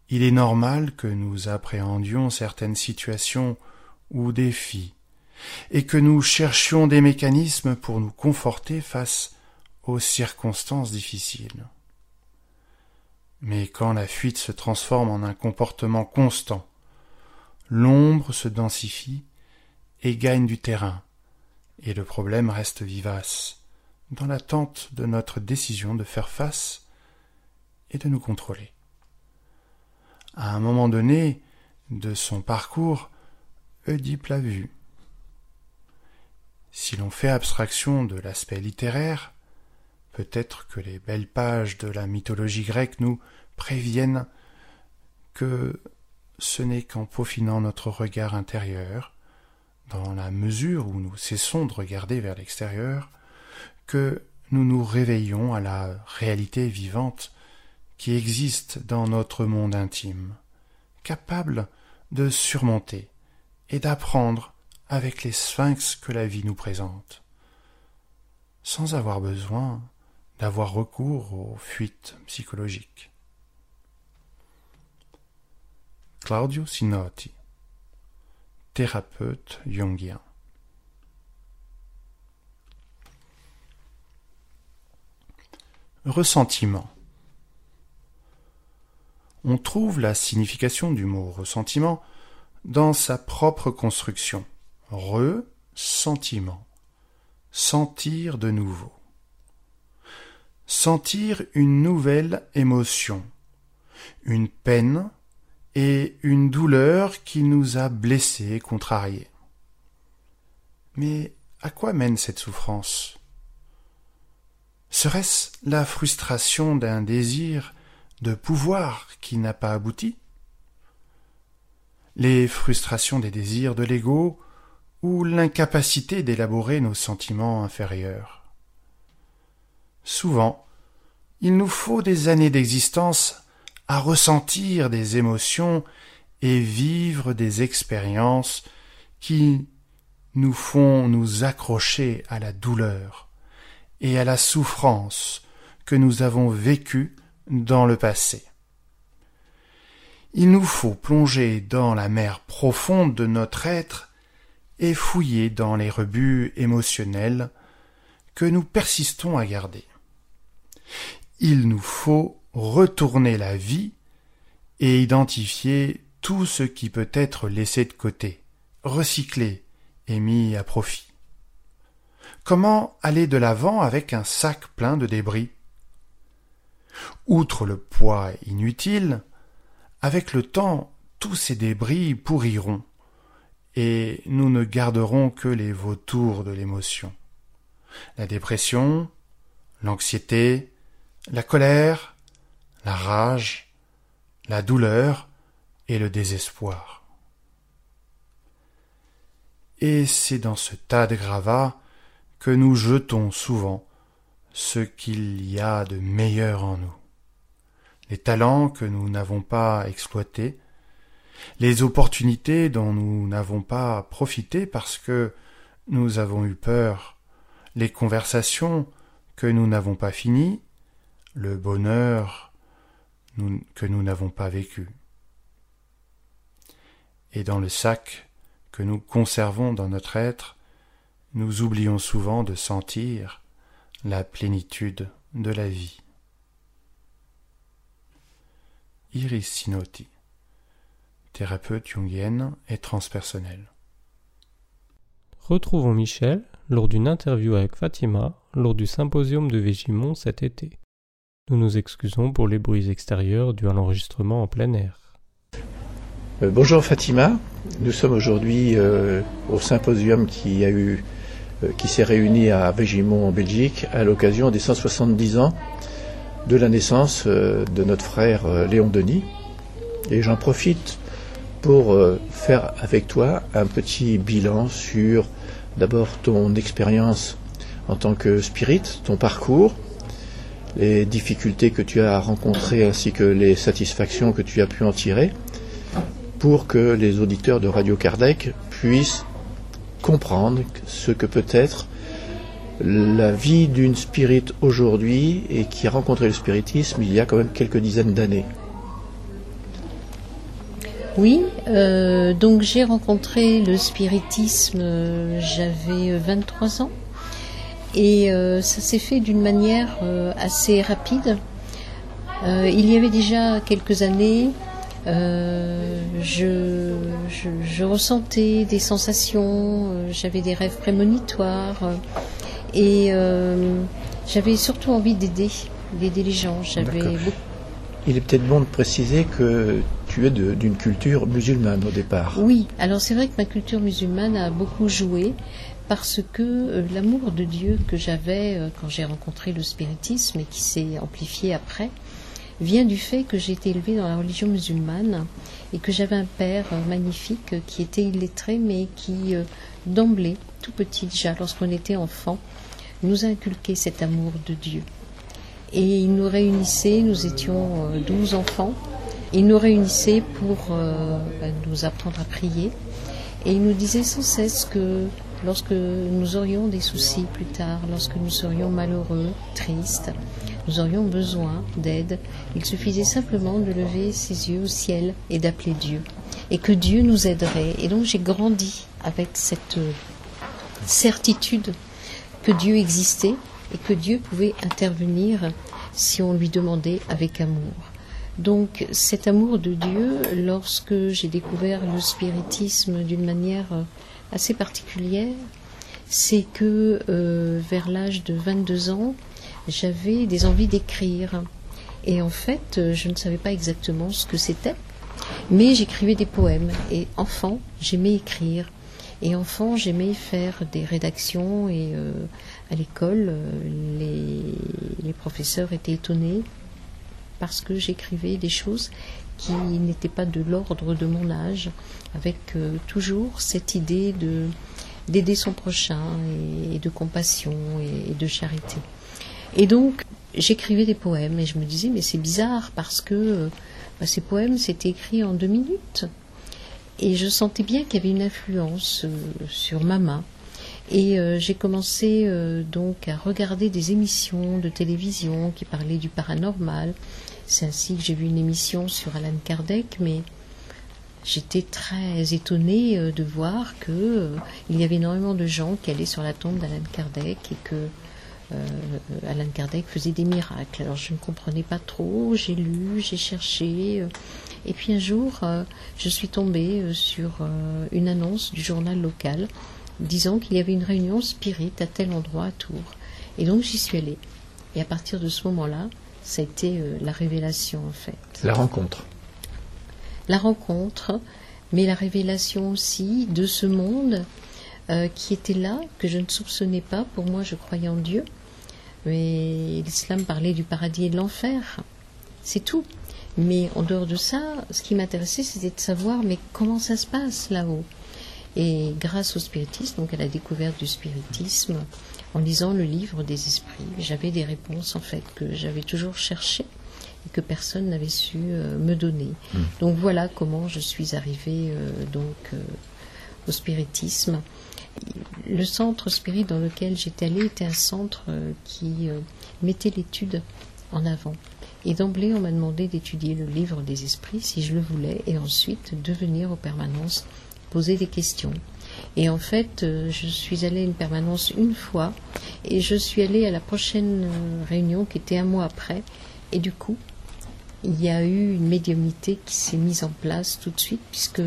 Il est normal que nous appréhendions certaines situations ou défis, et que nous cherchions des mécanismes pour nous conforter face aux circonstances difficiles. Mais quand la fuite se transforme en un comportement constant, l'ombre se densifie et gagne du terrain, et le problème reste vivace, dans l'attente de notre décision de faire face et de nous contrôler. À un moment donné de son parcours, Oedipe l'a vu. Si l'on fait abstraction de l'aspect littéraire, Peut-être que les belles pages de la mythologie grecque nous préviennent que ce n'est qu'en peaufinant notre regard intérieur, dans la mesure où nous cessons de regarder vers l'extérieur, que nous nous réveillons à la réalité vivante qui existe dans notre monde intime, capable de surmonter et d'apprendre avec les sphinx que la vie nous présente, sans avoir besoin d'avoir recours aux fuites psychologiques. Claudio Sinotti, thérapeute jungien. Ressentiment. On trouve la signification du mot ressentiment dans sa propre construction. Re-sentiment. Sentir de nouveau sentir une nouvelle émotion, une peine et une douleur qui nous a blessés, contrariés. Mais à quoi mène cette souffrance? Serait-ce la frustration d'un désir de pouvoir qui n'a pas abouti? Les frustrations des désirs de l'ego ou l'incapacité d'élaborer nos sentiments inférieurs? Souvent, il nous faut des années d'existence à ressentir des émotions et vivre des expériences qui nous font nous accrocher à la douleur et à la souffrance que nous avons vécues dans le passé. Il nous faut plonger dans la mer profonde de notre être et fouiller dans les rebuts émotionnels que nous persistons à garder. Il nous faut retourner la vie et identifier tout ce qui peut être laissé de côté, recyclé et mis à profit. Comment aller de l'avant avec un sac plein de débris? Outre le poids inutile, avec le temps tous ces débris pourriront, et nous ne garderons que les vautours de l'émotion. La dépression, l'anxiété, la colère, la rage, la douleur et le désespoir. Et c'est dans ce tas de gravats que nous jetons souvent ce qu'il y a de meilleur en nous, les talents que nous n'avons pas exploités, les opportunités dont nous n'avons pas profité parce que nous avons eu peur, les conversations que nous n'avons pas finies, le bonheur que nous n'avons pas vécu. Et dans le sac que nous conservons dans notre être, nous oublions souvent de sentir la plénitude de la vie. Iris Sinotti, thérapeute jungienne et transpersonnelle. Retrouvons Michel lors d'une interview avec Fatima lors du symposium de Végimont cet été. Nous nous excusons pour les bruits extérieurs dus à l'enregistrement en plein air. Euh, bonjour Fatima, nous sommes aujourd'hui euh, au symposium qui a eu euh, qui s'est réuni à Végimont en Belgique à l'occasion des 170 ans de la naissance de notre frère Léon Denis. Et j'en profite pour faire avec toi un petit bilan sur d'abord ton expérience en tant que spirit, ton parcours, les difficultés que tu as rencontrées ainsi que les satisfactions que tu as pu en tirer pour que les auditeurs de Radio Kardec puissent comprendre ce que peut être la vie d'une spirit aujourd'hui et qui a rencontré le spiritisme il y a quand même quelques dizaines d'années. Oui, euh, donc j'ai rencontré le spiritisme, euh, j'avais 23 ans, et euh, ça s'est fait d'une manière assez rapide. il y avait déjà quelques années, euh, je, je, ressentais des sensations, euh, j'avais des rêves prémonitoires euh, et j'avais surtout envie d'aider, d'aider les gens. J'avais Il est peut-être bon de préciser que tu es d'une culture musulmane au départ. Oui, alors c'est vrai que ma culture musulmane a beaucoup joué parce que l'amour de Dieu que j'avais quand j'ai rencontré le spiritisme et qui s'est amplifié après, vient du fait que j'ai été élevée dans la religion musulmane et que j'avais un père euh, magnifique euh, qui était illettré mais qui euh, d'emblée, tout petit déjà, lorsqu'on était enfant, nous a inculqué cet amour de Dieu. Et il nous réunissait, nous étions douze enfants, il nous réunissait pour ben, nous apprendre à prier et il nous disait sans cesse que lorsque nous aurions des soucis plus tard, lorsque nous serions malheureux, tristes, nous aurions besoin d'aide, il suffisait simplement de lever ses yeux au ciel et d'appeler Dieu. Et que Dieu nous aiderait. Et donc j'ai grandi avec cette euh, certitude que Dieu existait et que Dieu pouvait intervenir si on lui demandait avec amour. Donc cet amour de Dieu, lorsque j'ai découvert le spiritisme d'une manière euh, assez particulière, c'est que euh, vers l'âge de 22 ans, j'avais des envies d'écrire. Et en fait, euh, je ne savais pas exactement ce que c'était, mais j'écrivais des poèmes. Et enfant, j'aimais écrire. Et enfant, j'aimais faire des rédactions. Et euh, à l'école, les, professeurs étaient étonnés parce que j'écrivais des choses qui n'étaient pas de l'ordre de mon âge, avec toujours cette idée de d'aider son prochain et, de compassion et de charité. Et donc, j'écrivais des poèmes et je me disais, mais c'est bizarre parce que euh, bah, ces poèmes, c'était écrit en deux minutes. Et je sentais bien qu'il y avait une influence euh, sur ma main. Et euh, j'ai commencé donc à regarder des émissions de télévision qui parlaient du paranormal. C'est ainsi que j'ai vu une émission sur Alan Kardec, mais j'étais très étonnée de voir que il y avait énormément de gens qui allaient sur la tombe d'Alan Kardec et que euh, Alan Kardec faisait des miracles. Alors je ne comprenais pas trop, j'ai lu, j'ai cherché. Euh, et puis un jour, euh, je suis tombée sur une annonce du journal local disant qu'il y avait une réunion spirit à tel endroit à Tours. Et donc j'y suis allée. Et à partir de ce moment-là, ça a été la révélation en fait. La rencontre. La rencontre, mais la révélation aussi de ce monde euh, qui était là, que je ne soupçonnais pas. Pour moi, je croyais en Dieu. Mais l'islam parlait du paradis et de l'enfer. C'est tout. Mais en dehors de ça, ce qui m'intéressait, c'était de savoir, mais comment ça se passe là-haut Et grâce au spiritisme, donc à la découverte du spiritisme, en lisant le livre des esprits, j'avais des réponses en fait que j'avais toujours cherchées et que personne n'avait su euh, me donner. Hmm. Donc voilà comment je suis arrivée euh, donc euh, au spiritisme. Le centre spirit dans lequel j'étais allée était un centre qui mettait l'étude en avant. Et d'emblée, on m'a demandé d'étudier le livre des esprits si je le voulais, et ensuite de venir aux permanences poser des questions. Et en fait, je suis allée à une permanence une fois, et je suis allée à la prochaine réunion qui était un mois après, et du coup, il y a eu une médiumnité qui s'est mise en place tout de suite, puisque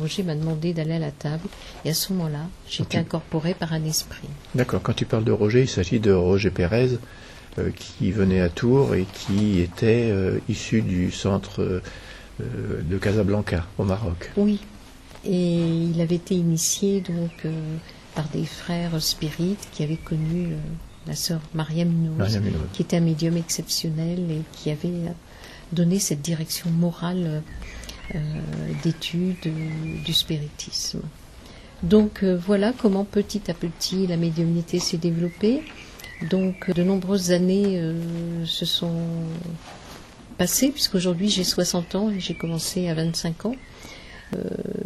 Roger m'a demandé d'aller à la table, et à ce moment-là, j'étais Ok. incorporée par un esprit. D'accord, quand tu parles de Roger, il s'agit de Roger Pérez, euh, qui venait à Tours et qui était euh, issu du centre euh, de Casablanca, au Maroc. Oui, et il avait été initié donc par des frères spirites qui avaient connu la sœur Mariam Nouz, qui était un médium exceptionnel et qui avait euh, donné cette direction morale euh, d'étude euh, du spiritisme. Donc euh, voilà comment petit à petit la médiumnité s'est développée. Donc de nombreuses années euh, se sont passées, puisqu'aujourd'hui j'ai 60 ans et j'ai commencé à 25 ans.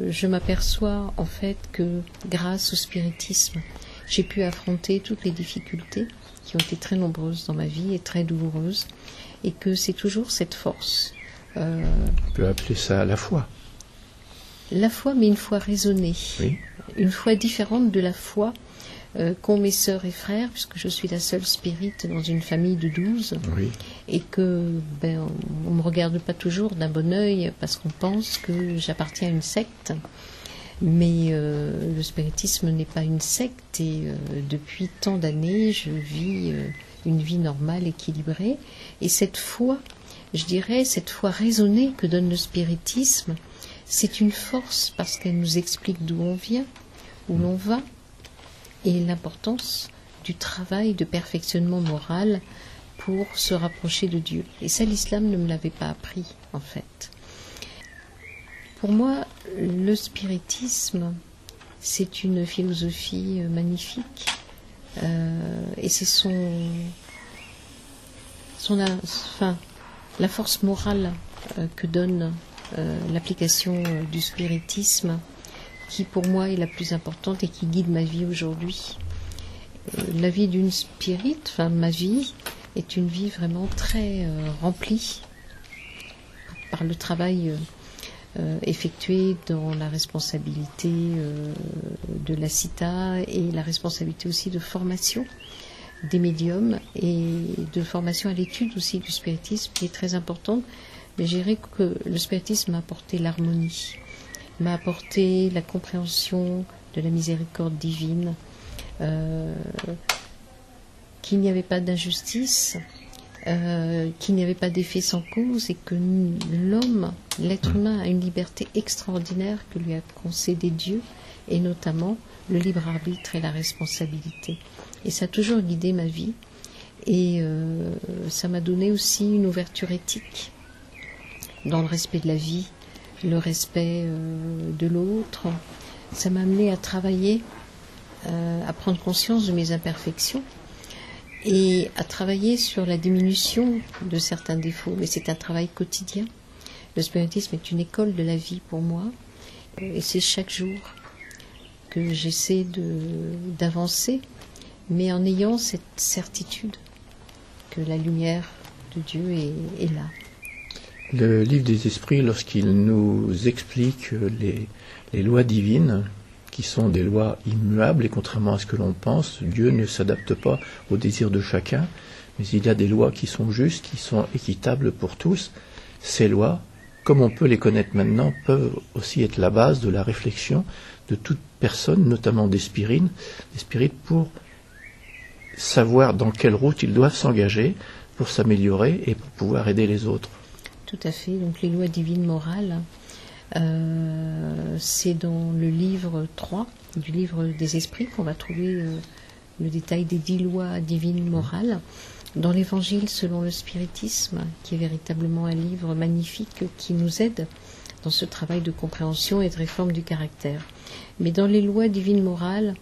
Je m'aperçois en fait que grâce au spiritisme, j'ai pu affronter toutes les difficultés qui ont été très nombreuses dans ma vie et très douloureuses, et que c'est toujours cette force. Euh, On peut appeler ça la foi. la foi, mais une foi raisonnée, Oui. une foi différente de la foi euh, qu'ont mes sœurs et frères, puisque je suis la seule spirite dans une famille de douze, Oui. et que ben, on ne me regarde pas toujours d'un bon œil parce qu'on pense que j'appartiens à une secte. Mais euh, le spiritisme n'est pas une secte et euh, depuis tant d'années, je vis euh, une vie normale, équilibrée. Et cette foi, je dirais, cette foi raisonnée que donne le spiritisme, c'est une force parce qu'elle nous explique d'où on vient, où l'on va, et l'importance du travail de perfectionnement moral pour se rapprocher de Dieu. Et ça, l'islam ne me l'avait pas appris, en fait. Pour moi, le spiritisme, c'est une philosophie euh, magnifique. Euh, et c'est son, son, enfin, la force morale euh, que donne l'application du spiritisme, qui pour moi est la plus importante et qui guide ma vie aujourd'hui. La vie d'une spirite, enfin ma vie, est une vie vraiment très remplie par le travail euh, euh, effectué dans la responsabilité euh, de la CITA et la responsabilité aussi de formation des médiums et de formation à l'étude aussi du spiritisme qui est très importante. Mais je que le spiritisme m'a apporté l'harmonie, m'a apporté la compréhension de la miséricorde divine, euh, qu'il n'y avait pas d'injustice, euh, qu'il n'y avait pas d'effet sans cause et que l'homme, l'être humain, a une liberté extraordinaire que lui a concédé Dieu et notamment le libre arbitre et la responsabilité. Et ça a toujours guidé ma vie et euh, ça m'a donné aussi une ouverture éthique dans le respect de la vie, le respect euh, de l'autre. Ça m'a amené à travailler, à prendre conscience de mes imperfections et à travailler sur la diminution de certains défauts. Mais c'est un travail quotidien. Le spiritisme est une école de la vie pour moi et c'est chaque jour que j'essaie d'avancer, mais en ayant cette certitude que la lumière de Dieu est, est là. Le livre des esprits, lorsqu'il nous explique les, les lois divines, qui sont des lois immuables, et contrairement à ce que l'on pense, Dieu ne s'adapte pas aux désirs de chacun, mais il y a des lois qui sont justes, qui sont équitables pour tous. Ces lois, comme on peut les connaître maintenant, peuvent aussi être la base de la réflexion de toute personne, notamment des spirines, des spirites, pour savoir dans quelle route ils doivent s'engager pour s'améliorer et pour pouvoir aider les autres. Tout à fait. Donc les lois divines morales c'est dans le livre 3 du livre des esprits qu'on va trouver le détail des dix lois divines morales. Dans l'Évangile selon le spiritisme, qui est véritablement un livre magnifique qui nous aide dans ce travail de compréhension et de réforme du caractère. Mais dans les lois divines morales,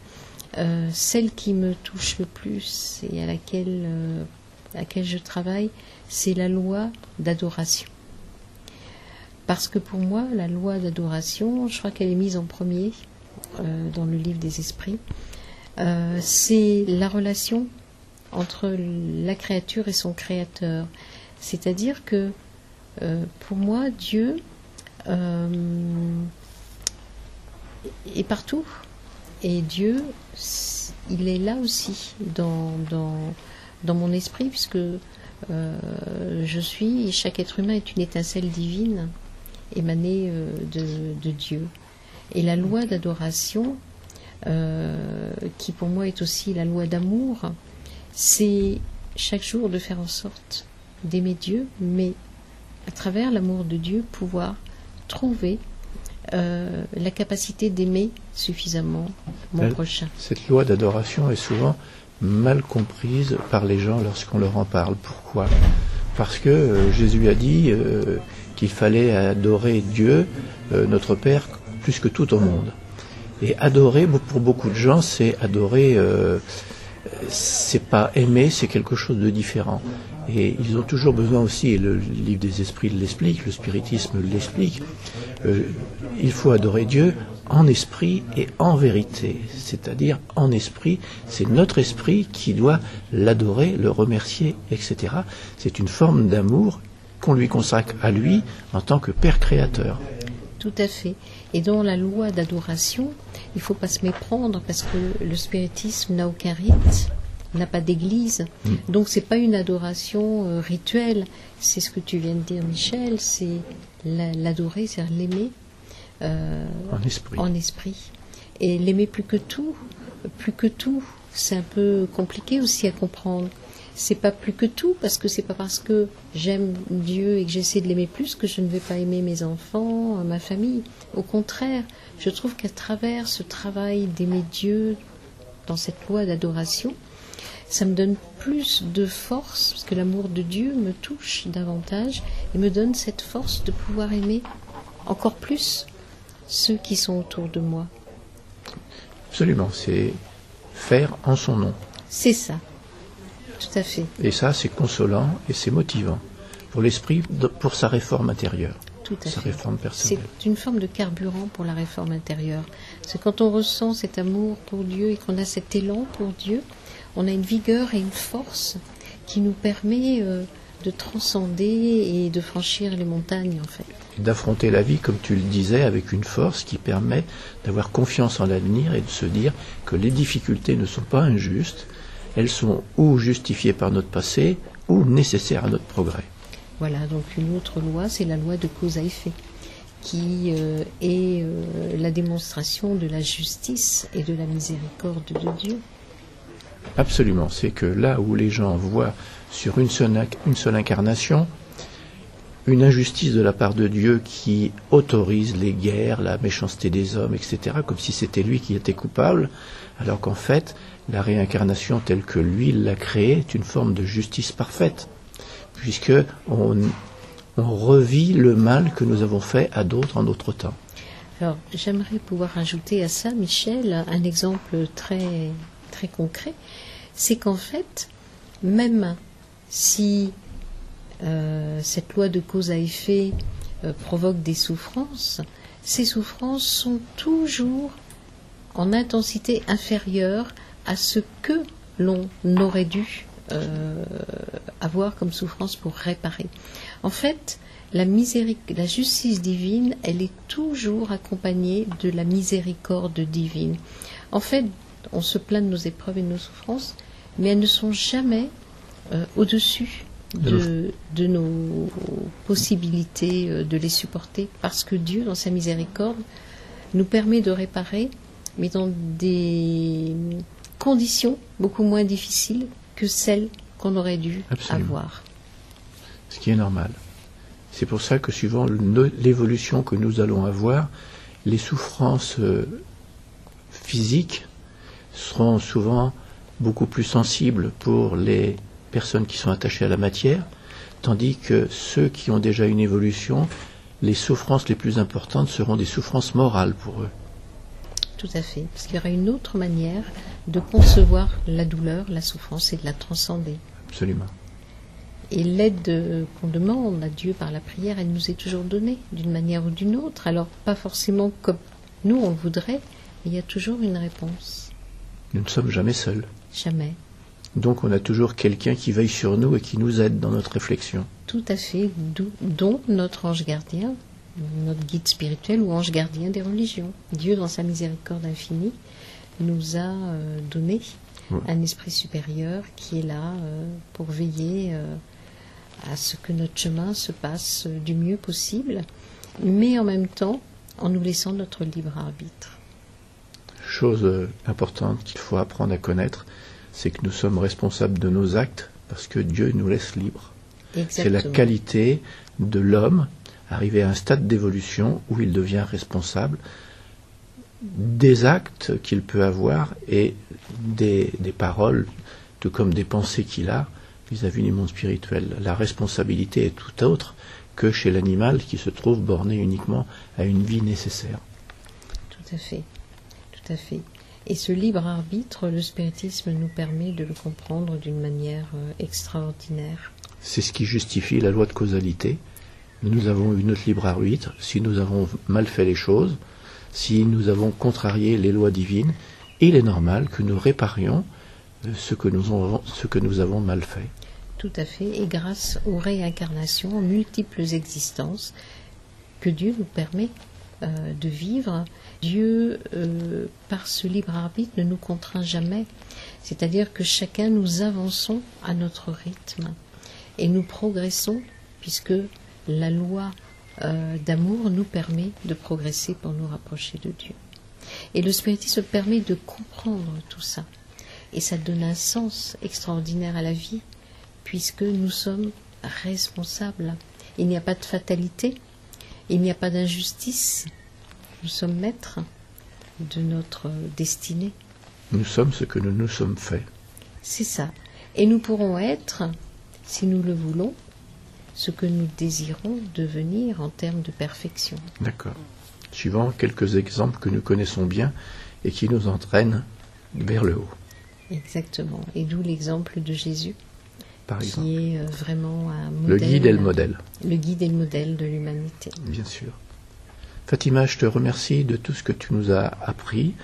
euh, celle qui me touche le plus et euh, à laquelle je travaille, c'est la loi d'adoration. Parce que pour moi, la loi d'adoration, je crois qu'elle est mise en premier euh, dans le livre des esprits, c'est la relation entre la créature et son créateur. C'est-à-dire que pour moi, Dieu est partout. Et Dieu, il est là aussi dans, dans, mon esprit, puisque euh, je suis, chaque être humain est une étincelle divine émanée euh, de, Dieu. Et la loi d'adoration, euh, qui pour moi est aussi la loi d'amour, c'est chaque jour de faire en sorte d'aimer Dieu, mais à travers l'amour de Dieu, pouvoir trouver euh, la capacité d'aimer suffisamment mon prochain. Cette loi d'adoration est souvent mal comprise par les gens lorsqu'on leur en parle. Pourquoi? Parce que euh, Jésus a dit euh, qu'il fallait adorer Dieu, notre Père, plus que tout au monde. Et adorer, pour beaucoup de gens, c'est adorer, c'est pas aimer, c'est quelque chose de différent. Et ils ont toujours besoin aussi, et le livre des esprits l'explique, le spiritisme l'explique, euh, il faut adorer Dieu en esprit et en vérité. C'est-à-dire en esprit, c'est notre esprit qui doit l'adorer, le remercier, etc. C'est une forme d'amour qu'on lui consacre à lui en tant que Père créateur. Tout à fait. Et dans la loi d'adoration, il ne faut pas se méprendre parce que le spiritisme n'a aucun rite n'a pas d'église. Mm. Donc c'est pas une adoration euh, rituelle. C'est ce que tu viens de dire, Michel. C'est l'adorer, c'est l'aimer euh, en esprit. Et l'aimer plus que tout, plus que tout. C'est un peu compliqué aussi à comprendre. C'est pas plus que tout parce que c'est pas parce que j'aime Dieu et que j'essaie de l'aimer plus que je ne vais pas aimer mes enfants, ma famille. Au contraire, je trouve qu'à travers ce travail d'aimer Dieu dans cette loi d'adoration, ça me donne plus de force, parce que l'amour de Dieu me touche davantage et me donne cette force de pouvoir aimer encore plus ceux qui sont autour de moi. Absolument, c'est faire en son nom. C'est ça, tout à fait. Et ça, c'est consolant et c'est motivant pour l'esprit, pour sa réforme intérieure. Tout à sa fait. réforme personnelle. C'est une forme de carburant pour la réforme intérieure. C'est quand on ressent cet amour pour Dieu et qu'on a cet élan pour Dieu, on a une vigueur et une force qui nous permet euh, de transcender et de franchir les montagnes en fait. D'affronter la vie, comme tu le disais, avec une force qui permet d'avoir confiance en l'avenir et de se dire que les difficultés ne sont pas injustes, elles sont ou justifiées par notre passé ou nécessaires à notre progrès. Voilà, donc une autre loi, c'est la loi de cause à effet, qui euh, est euh, la démonstration de la justice et de la miséricorde de Dieu. Absolument. C'est que là où les gens voient sur une seule, une seule incarnation une injustice de la part de Dieu qui autorise les guerres, la méchanceté des hommes, etc., comme si c'était lui qui était coupable, alors qu'en fait, la réincarnation telle que lui l'a créée est une forme de justice parfaite, puisque on, revit le mal que nous avons fait à d'autres en d'autres temps. Alors, j'aimerais pouvoir ajouter à ça, Michel, un exemple très très concret, c'est qu'en fait, même si euh, cette loi de cause à effet euh, provoque des souffrances, ces souffrances sont toujours en intensité inférieure à ce que l'on aurait dû euh, avoir comme souffrance pour réparer. En fait, la, la justice divine, elle est toujours accompagnée de la miséricorde divine. En fait, on se plaint de nos épreuves et de nos souffrances, mais elles ne sont jamais euh, au-dessus de, nos possibilités euh, de les supporter, parce que Dieu, dans sa miséricorde, nous permet de réparer, mais dans des conditions beaucoup moins difficiles que celles qu'on aurait dû avoir. Ce qui est normal. C'est pour ça que suivant l'évolution que nous allons avoir, les souffrances euh, physiques seront souvent beaucoup plus sensibles pour les personnes qui sont attachées à la matière, tandis que ceux qui ont déjà une évolution, les souffrances les plus importantes seront des souffrances morales pour eux. Tout à fait, parce qu'il y aura une autre manière de concevoir la douleur, la souffrance et de la transcender. Absolument. Et l'aide qu'on demande à Dieu par la prière, elle nous est toujours donnée, d'une manière ou d'une autre. Alors, pas forcément comme nous on le voudrait, mais il y a toujours une réponse. Nous ne sommes jamais seuls. Jamais. Donc on a toujours quelqu'un qui veille sur nous et qui nous aide dans notre réflexion. Tout à fait, dont notre ange gardien, notre guide spirituel ou ange gardien des religions. Dieu, dans sa miséricorde infinie, nous a euh, donné un esprit supérieur qui est là euh, pour veiller euh, à ce que notre chemin se passe du mieux possible, mais en même temps en nous laissant notre libre arbitre. Chose importante qu'il faut apprendre à connaître, c'est que nous sommes responsables de nos actes parce que Dieu nous laisse libres. C'est la qualité de l'homme arrivé à un stade d'évolution où il devient responsable des actes qu'il peut avoir et des, paroles, tout comme des pensées qu'il a vis-à-vis du monde spirituel. La responsabilité est tout autre que chez l'animal qui se trouve borné uniquement à une vie nécessaire. Tout à fait, tout à fait. Et ce libre arbitre, le spiritisme nous permet de le comprendre d'une manière euh, extraordinaire. C'est ce qui justifie la loi de causalité. Nous avons eu notre libre arbitre. Si nous avons mal fait les choses, si nous avons contrarié les lois divines, il est normal que nous réparions euh, ce que nous avons, mal fait. Tout à fait. Et grâce aux réincarnations, aux multiples existences que Dieu nous permet euh, de vivre, Dieu, euh, par ce libre arbitre, ne nous contraint jamais. C'est-à-dire que chacun nous avançons à notre rythme et nous progressons puisque la loi euh, d'amour nous permet de progresser pour nous rapprocher de Dieu. Et le spiritisme permet de comprendre tout ça. Et ça donne un sens extraordinaire à la vie, puisque nous sommes responsables. Il n'y a pas de fatalité, il n'y a pas d'injustice. Nous sommes maîtres de notre destinée. Nous sommes ce que nous nous sommes faits. C'est ça. Et nous pourrons être, si nous le voulons, ce que nous désirons devenir en termes de perfection. D'accord. Suivant quelques exemples que nous connaissons bien et qui nous entraînent vers le haut. Exactement. Et d'où l'exemple de Jésus par exemple. Qui est euh, vraiment un modèle. Le guide et le modèle. Le guide et le modèle de l'humanité. Bien sûr. Fatima, je te remercie de tout ce que tu nous as appris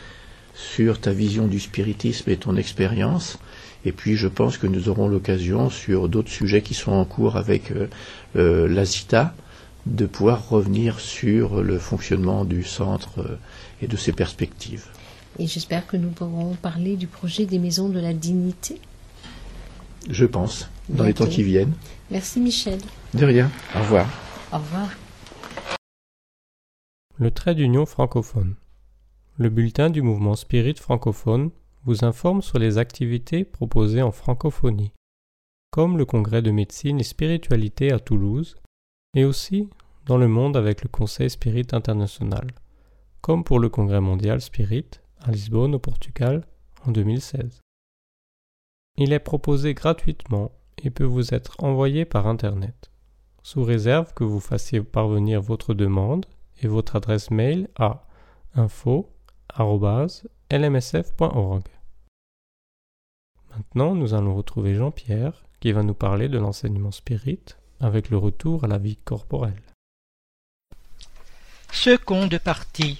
sur ta vision du spiritisme et ton expérience. Et puis je pense que nous aurons l'occasion sur d'autres sujets qui sont en cours avec euh, euh la CITA de pouvoir revenir sur le fonctionnement du centre euh, et de ses perspectives. Et j'espère que nous pourrons parler du projet des maisons de la dignité je pense, dans les temps qui viennent. Merci Michel. De rien. Au revoir. Au revoir. Le trait d'union francophone. Le bulletin du mouvement Spirit francophone vous informe sur les activités proposées en francophonie, comme le congrès de médecine et spiritualité à Toulouse, et aussi dans le monde avec le Conseil Spirit international, comme pour le congrès mondial Spirit à Lisbonne au Portugal en 2016. Il est proposé gratuitement et peut vous être envoyé par Internet, sous réserve que vous fassiez parvenir votre demande et votre adresse mail à info.lmsf.org. Maintenant, nous allons retrouver Jean-Pierre qui va nous parler de l'enseignement spirit avec le retour à la vie corporelle. Seconde partie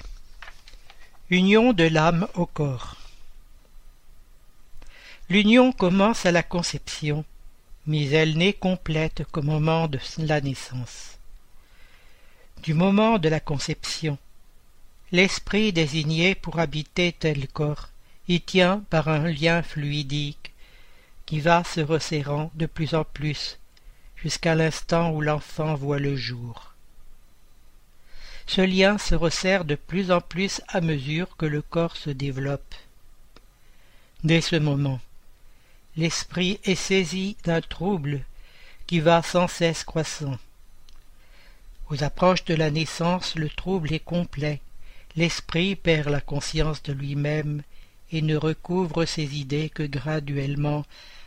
Union de l'âme au corps. L'union commence à la conception, mais elle n'est complète qu'au moment de la naissance. Du moment de la conception, l'esprit désigné pour habiter tel corps y tient par un lien fluidique qui va se resserrant de plus en plus jusqu'à l'instant où l'enfant voit le jour. Ce lien se resserre de plus en plus à mesure que le corps se développe. Dès ce moment, l'esprit est saisi d'un trouble qui va sans cesse croissant. Aux approches de la naissance, le trouble est complet. L'esprit perd la conscience de lui-même et ne recouvre ses idées que graduellement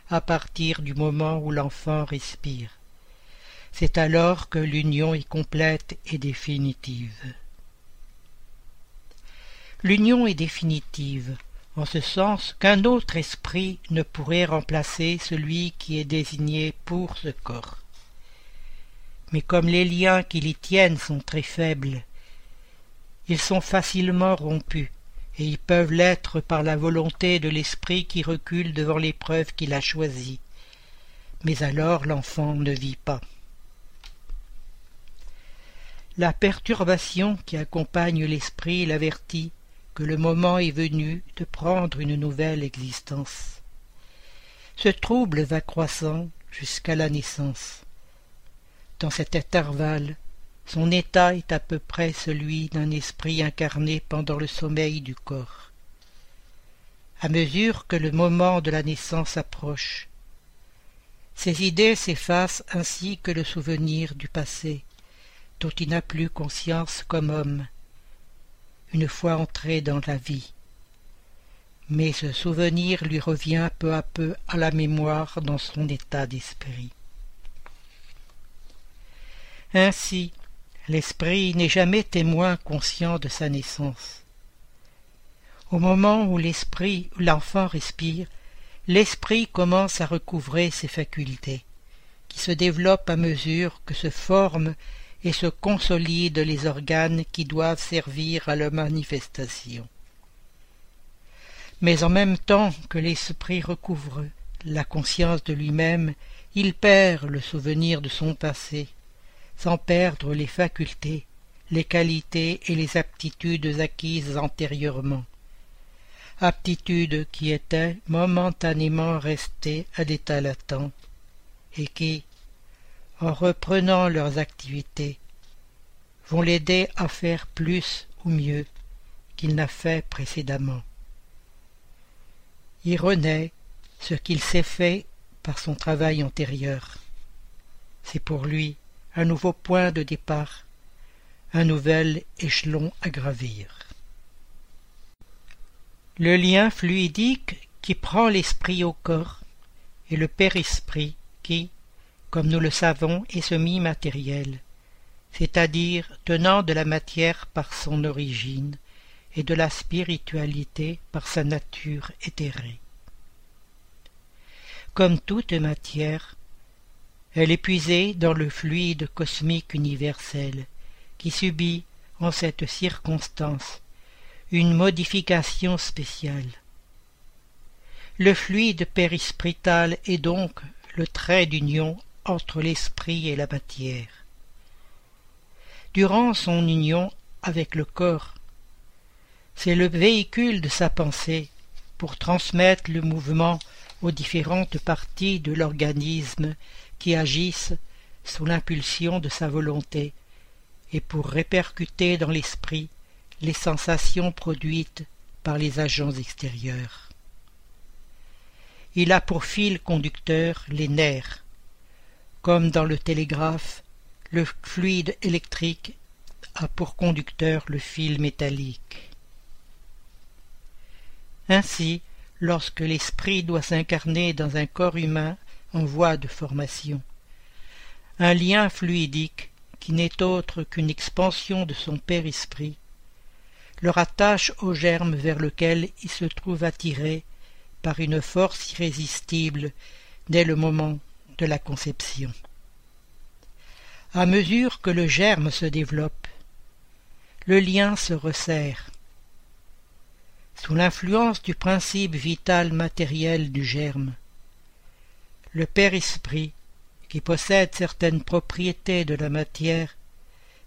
à partir du moment où l'enfant respire. C'est alors que l'union est complète et définitive. L'union est définitive, en ce sens qu'un autre esprit ne pourrait remplacer celui qui est désigné pour ce corps. Mais comme les liens qui l'y tiennent sont très faibles, ils sont facilement rompus, et ils peuvent l'être par la volonté de l'esprit qui recule devant l'épreuve qu'il a choisie. Mais alors l'enfant ne vit pas. La perturbation qui accompagne l'esprit l'avertit que le moment est venu de prendre une nouvelle existence. Ce trouble va croissant jusqu'à la naissance. Dans cet intervalle, son état est à peu près celui d'un esprit incarné pendant le sommeil du corps. À mesure que le moment de la naissance approche, ses idées s'effacent ainsi que le souvenir du passé, dont il n'a plus conscience comme homme, une fois entré dans la vie. Mais ce souvenir lui revient peu à peu à la mémoire dans son état d'esprit. Ainsi, l'esprit n'est jamais témoin conscient de sa naissance. Au moment où l'esprit, l'enfant respire, l'esprit commence à recouvrer ses facultés, qui se développent à mesure que se forment et se consolident les organes qui doivent servir à la manifestation. Mais en même temps que l'esprit recouvre la conscience de lui-même, il perd le souvenir de son passé, sans perdre les facultés, les qualités et les aptitudes acquises antérieurement, aptitudes qui étaient momentanément restées à l'état latent, et qui, en reprenant leurs activités, vont l'aider à faire plus ou mieux qu'il n'a fait précédemment. Il renaît ce qu'il s'est fait par son travail antérieur. C'est pour lui un nouveau point de départ, un nouvel échelon à gravir. Le lien fluidique qui prend l'esprit au corps et le père-esprit qui, comme nous le savons, est semi-matériel, c'est-à-dire tenant de la matière par son origine et de la spiritualité par sa nature éthérée. Comme toute matière, elle est puisée dans le fluide cosmique universel, qui subit, en cette circonstance, une modification spéciale. Le fluide périsprital est donc le trait d'union entre l'esprit et la matière. Durant son union avec le corps, c'est le véhicule de sa pensée pour transmettre le mouvement aux différentes parties de l'organisme qui agissent sous l'impulsion de sa volonté et pour répercuter dans l'esprit les sensations produites par les agents extérieurs. Il a pour fil conducteur les nerfs, comme dans le télégraphe, le fluide électrique a pour conducteur le fil métallique. Ainsi, lorsque l'esprit doit s'incarner dans un corps humain en voie de formation, un lien fluidique qui n'est autre qu'une expansion de son père-esprit, le rattache au germe vers lequel il se trouve attiré par une force irrésistible dès le moment de la conception. À mesure que le germe se développe, le lien se resserre. Sous l'influence du principe vital matériel du germe, le Père-Esprit, qui possède certaines propriétés de la matière,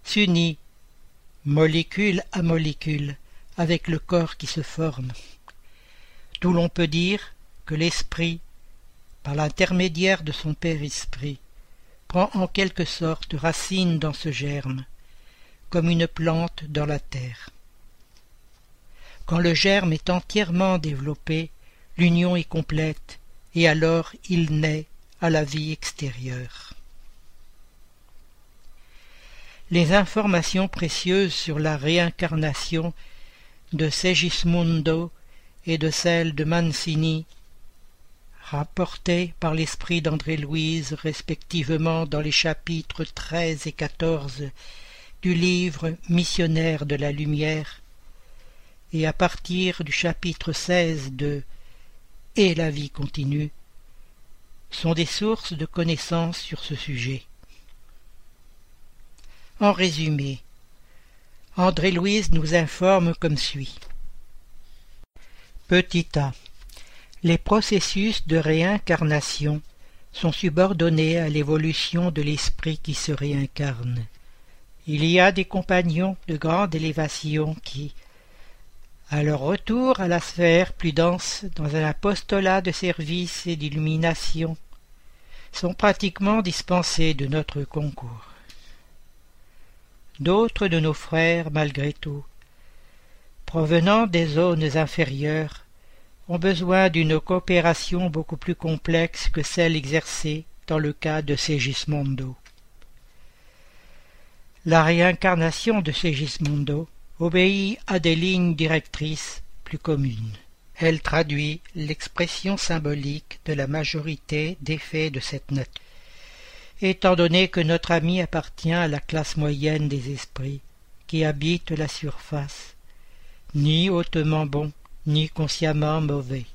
s'unit, molécule à molécule, avec le corps qui se forme. D'où l'on peut dire que l'esprit par l'intermédiaire de son Père Esprit, prend en quelque sorte racine dans ce germe, comme une plante dans la terre. Quand le germe est entièrement développé, l'union est complète, et alors il naît à la vie extérieure. les informations précieuses sur la réincarnation de Segismundo et de celle de Mancini, rapportées par l'esprit d'André-Louise respectivement dans les chapitres treize et quatorze du livre Missionnaire de la Lumière, et à partir du chapitre seize de Et la vie continue, sont des sources de connaissances sur ce sujet. En résumé, André-Louise nous informe comme suit. Petit a. Les processus de réincarnation sont subordonnés à l'évolution de l'esprit qui se réincarne. Il y a des compagnons de grande élévation qui, à leur retour à la sphère plus dense dans un apostolat de service et d'illumination, sont pratiquement dispensés de notre concours. D'autres de nos frères, malgré tout, provenant des zones inférieures, ont besoin d'une coopération beaucoup plus complexe que celle exercée dans le cas de Segismondo. La réincarnation de Segismondo obéit à des lignes directrices plus communes. Elle traduit l'expression symbolique de la majorité des faits de cette nature. Étant donné que notre ami appartient à la classe moyenne des esprits qui habitent la surface, ni hautement bon, ni consciemment mauvais.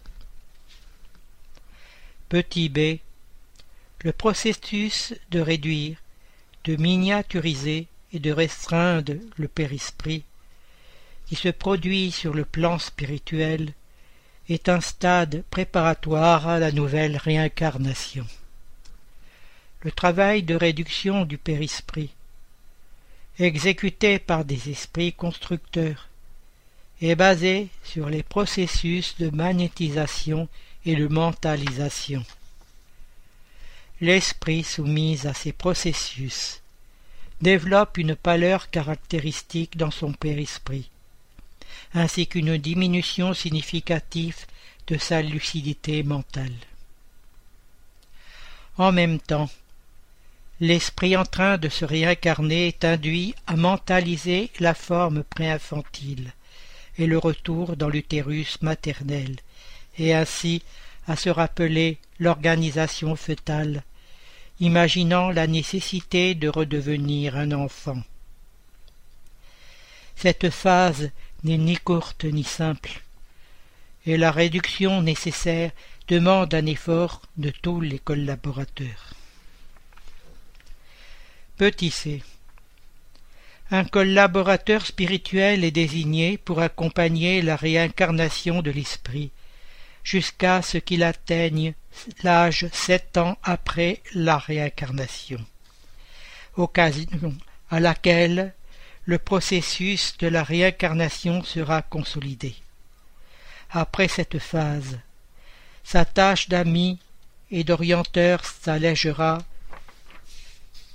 Petit b. Le processus de réduire, de miniaturiser et de restreindre le périsprit, qui se produit sur le plan spirituel, est un stade préparatoire à la nouvelle réincarnation. Le travail de réduction du périsprit, exécuté par des esprits constructeurs, est basé sur les processus de magnétisation et de mentalisation. L'esprit soumis à ces processus développe une pâleur caractéristique dans son périsprit, ainsi qu'une diminution significative de sa lucidité mentale. En même temps, l'esprit en train de se réincarner est induit à mentaliser la forme préinfantile et le retour dans l'utérus maternel, et ainsi à se rappeler l'organisation fœtale imaginant la nécessité de redevenir un enfant. Cette phase n'est ni courte ni simple, et la réduction nécessaire demande un effort de tous les collaborateurs. Petit c. Un collaborateur spirituel est désigné pour accompagner la réincarnation de l'esprit jusqu'à ce qu'il atteigne l'âge sept ans après la réincarnation, occasion à laquelle le processus de la réincarnation sera consolidé. Après cette phase, sa tâche d'ami et d'orienteur s'allégera,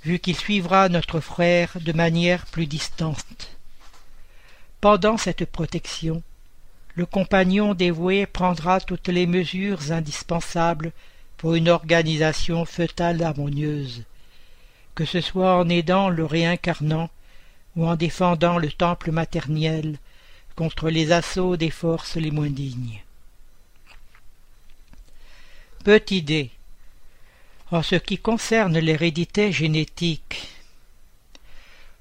vu qu'il suivra notre frère de manière plus distante. Pendant cette protection, le compagnon dévoué prendra toutes les mesures indispensables pour une organisation fœtale harmonieuse, que ce soit en aidant le réincarnant ou en défendant le temple maternel contre les assauts des forces les moins dignes. Petite idée. En ce qui concerne l'hérédité génétique,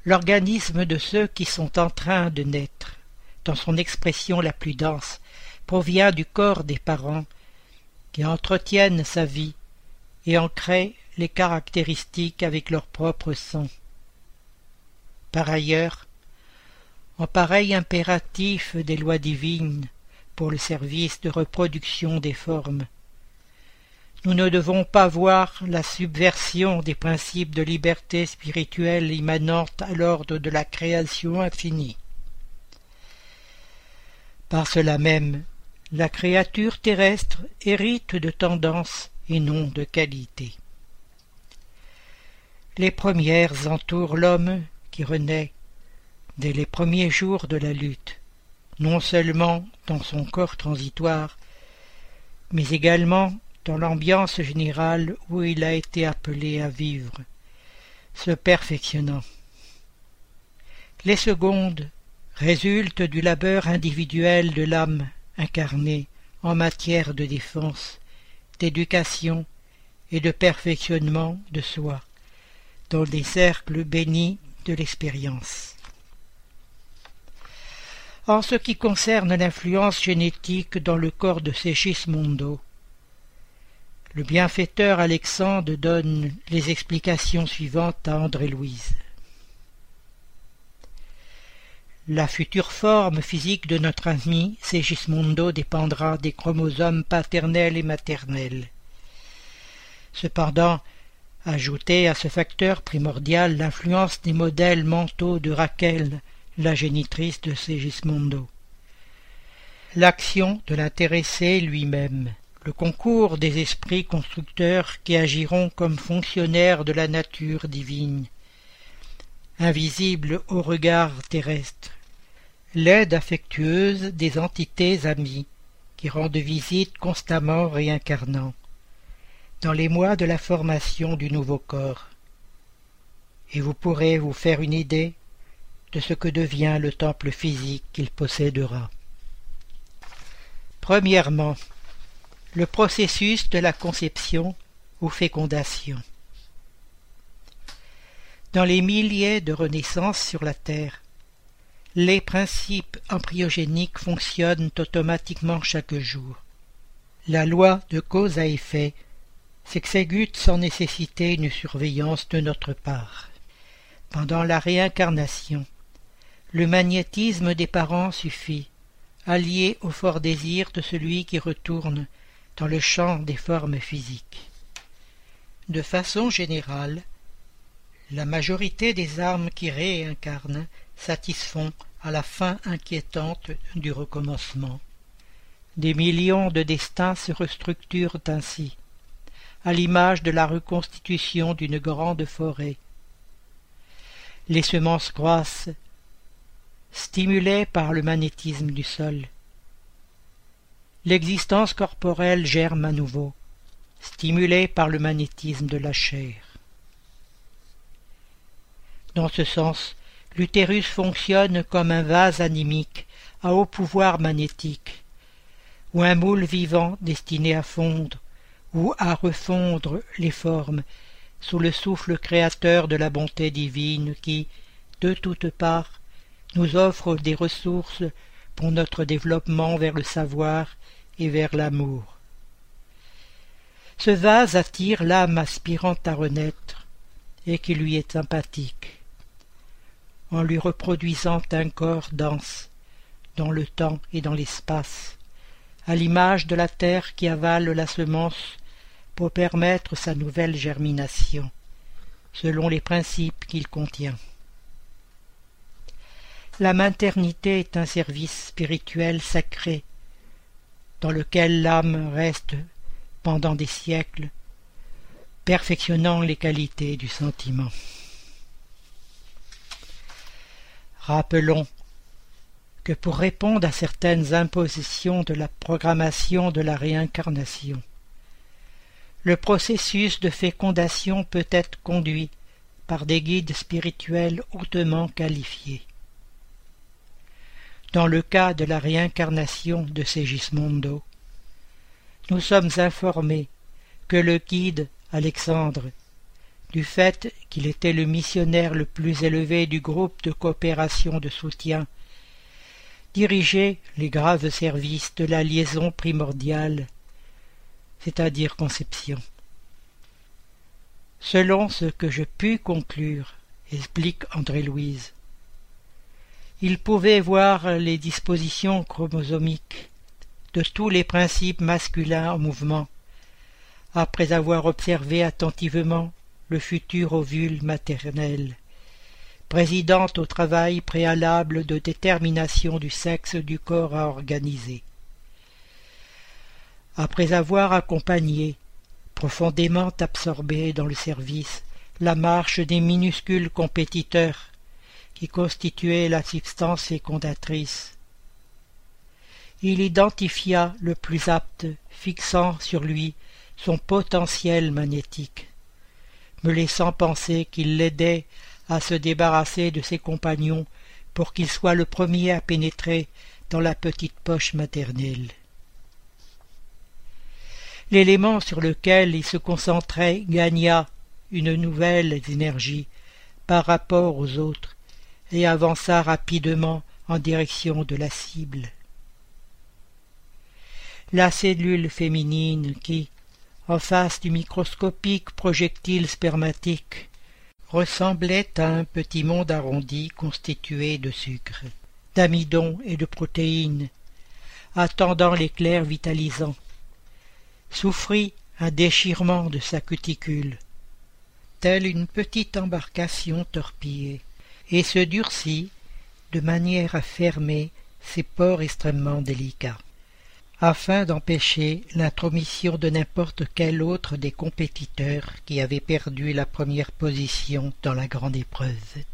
l'organisme de ceux qui sont en train de naître dans son expression la plus dense, provient du corps des parents, qui entretiennent sa vie et en créent les caractéristiques avec leur propre sang. Par ailleurs, en pareil impératif des lois divines pour le service de reproduction des formes, nous ne devons pas voir la subversion des principes de liberté spirituelle immanente à l'ordre de la création infinie. Par cela même, la créature terrestre hérite de tendance et non de qualité. Les premières entourent l'homme qui renaît dès les premiers jours de la lutte, non seulement dans son corps transitoire, mais également dans l'ambiance générale où il a été appelé à vivre, se perfectionnant. Les secondes résultent du labeur individuel de l'âme incarnée en matière de défense, d'éducation et de perfectionnement de soi, dans des cercles bénis de l'expérience. En ce qui concerne l'influence génétique dans le corps de Segismondo, le bienfaiteur Alexandre donne les explications suivantes à André-Louise. La future forme physique de notre ami Segismondo dépendra des chromosomes paternels et maternels. Cependant, ajoutez à ce facteur primordial l'influence des modèles mentaux de Raquel, la génitrice de Segismondo. L'action de l'intéressé lui-même, le concours des esprits constructeurs qui agiront comme fonctionnaires de la nature divine, invisible au regard terrestre, l'aide affectueuse des entités amies qui rendent visite constamment réincarnant, dans les mois de la formation du nouveau corps. Et vous pourrez vous faire une idée de ce que devient le temple physique qu'il possédera. Premièrement, le processus de la conception ou fécondation. Dans les milliers de renaissances sur la Terre, les principes embryogéniques fonctionnent automatiquement chaque jour. La loi de cause à effet s'exécute sans nécessiter une surveillance de notre part. Pendant la réincarnation, le magnétisme des parents suffit, allié au fort désir de celui qui retourne dans le champ des formes physiques. De façon générale, la majorité des âmes qui réincarnent satisfont à la fin inquiétante du recommencement. Des millions de destins se restructurent ainsi, à l'image de la reconstitution d'une grande forêt. Les semences croissent, stimulées par le magnétisme du sol. L'existence corporelle germe à nouveau, stimulée par le magnétisme de la chair. Dans ce sens, l'utérus fonctionne comme un vase animique à haut pouvoir magnétique, ou un moule vivant destiné à fondre ou à refondre les formes sous le souffle créateur de la bonté divine qui, de toutes parts, nous offre des ressources pour notre développement vers le savoir et vers l'amour. Ce vase attire l'âme aspirante à renaître et qui lui est sympathique en lui reproduisant un corps dense, dans le temps et dans l'espace, à l'image de la terre qui avale la semence permettre sa nouvelle germination, selon les principes qu'il contient. La maternité est un service spirituel sacré, dans lequel l'âme reste pendant des siècles, perfectionnant les qualités du sentiment. Rappelons que pour répondre à certaines impositions de la programmation de la réincarnation, le processus de fécondation peut être conduit par des guides spirituels hautement qualifiés. Dans le cas de la réincarnation de Segismondo, nous sommes informés que le guide Alexandre du fait qu'il était le missionnaire le plus élevé du groupe de coopération de soutien, dirigeait les graves services de la liaison primordiale, c'est-à-dire conception. Selon ce que je pus conclure, explique André-Louise, il pouvait voir les dispositions chromosomiques de tous les principes masculins en mouvement, après avoir observé attentivement le futur ovule maternel, présidente au travail préalable de détermination du sexe du corps à organiser. Après avoir accompagné, profondément absorbé dans le service, la marche des minuscules compétiteurs qui constituaient la substance fécondatrice, il identifia le plus apte, fixant sur lui son potentiel magnétique me laissant penser qu'il l'aidait à se débarrasser de ses compagnons pour qu'il soit le premier à pénétrer dans la petite poche maternelle. L'élément sur lequel il se concentrait gagna une nouvelle énergie par rapport aux autres et avança rapidement en direction de la cible. La cellule féminine qui, en face du microscopique projectile spermatique, ressemblait à un petit monde arrondi constitué de sucre, d'amidon et de protéines, attendant l'éclair vitalisant, souffrit un déchirement de sa cuticule, telle une petite embarcation torpillée, et se durcit de manière à fermer ses pores extrêmement délicats, afin d'empêcher l'intromission de n'importe quel autre des compétiteurs qui avaient perdu la première position dans la grande épreuve.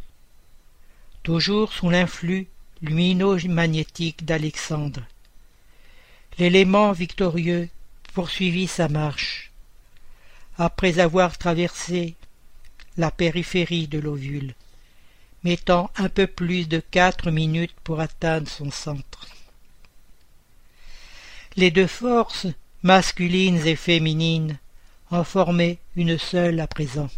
Toujours sous l'influx lumino-magnétique d'Alexandre, l'élément victorieux poursuivit sa marche. Après avoir traversé la périphérie de l'ovule, mettant un peu plus de quatre minutes pour atteindre son centre. Les deux forces, masculines et féminines, en formaient une seule à présent,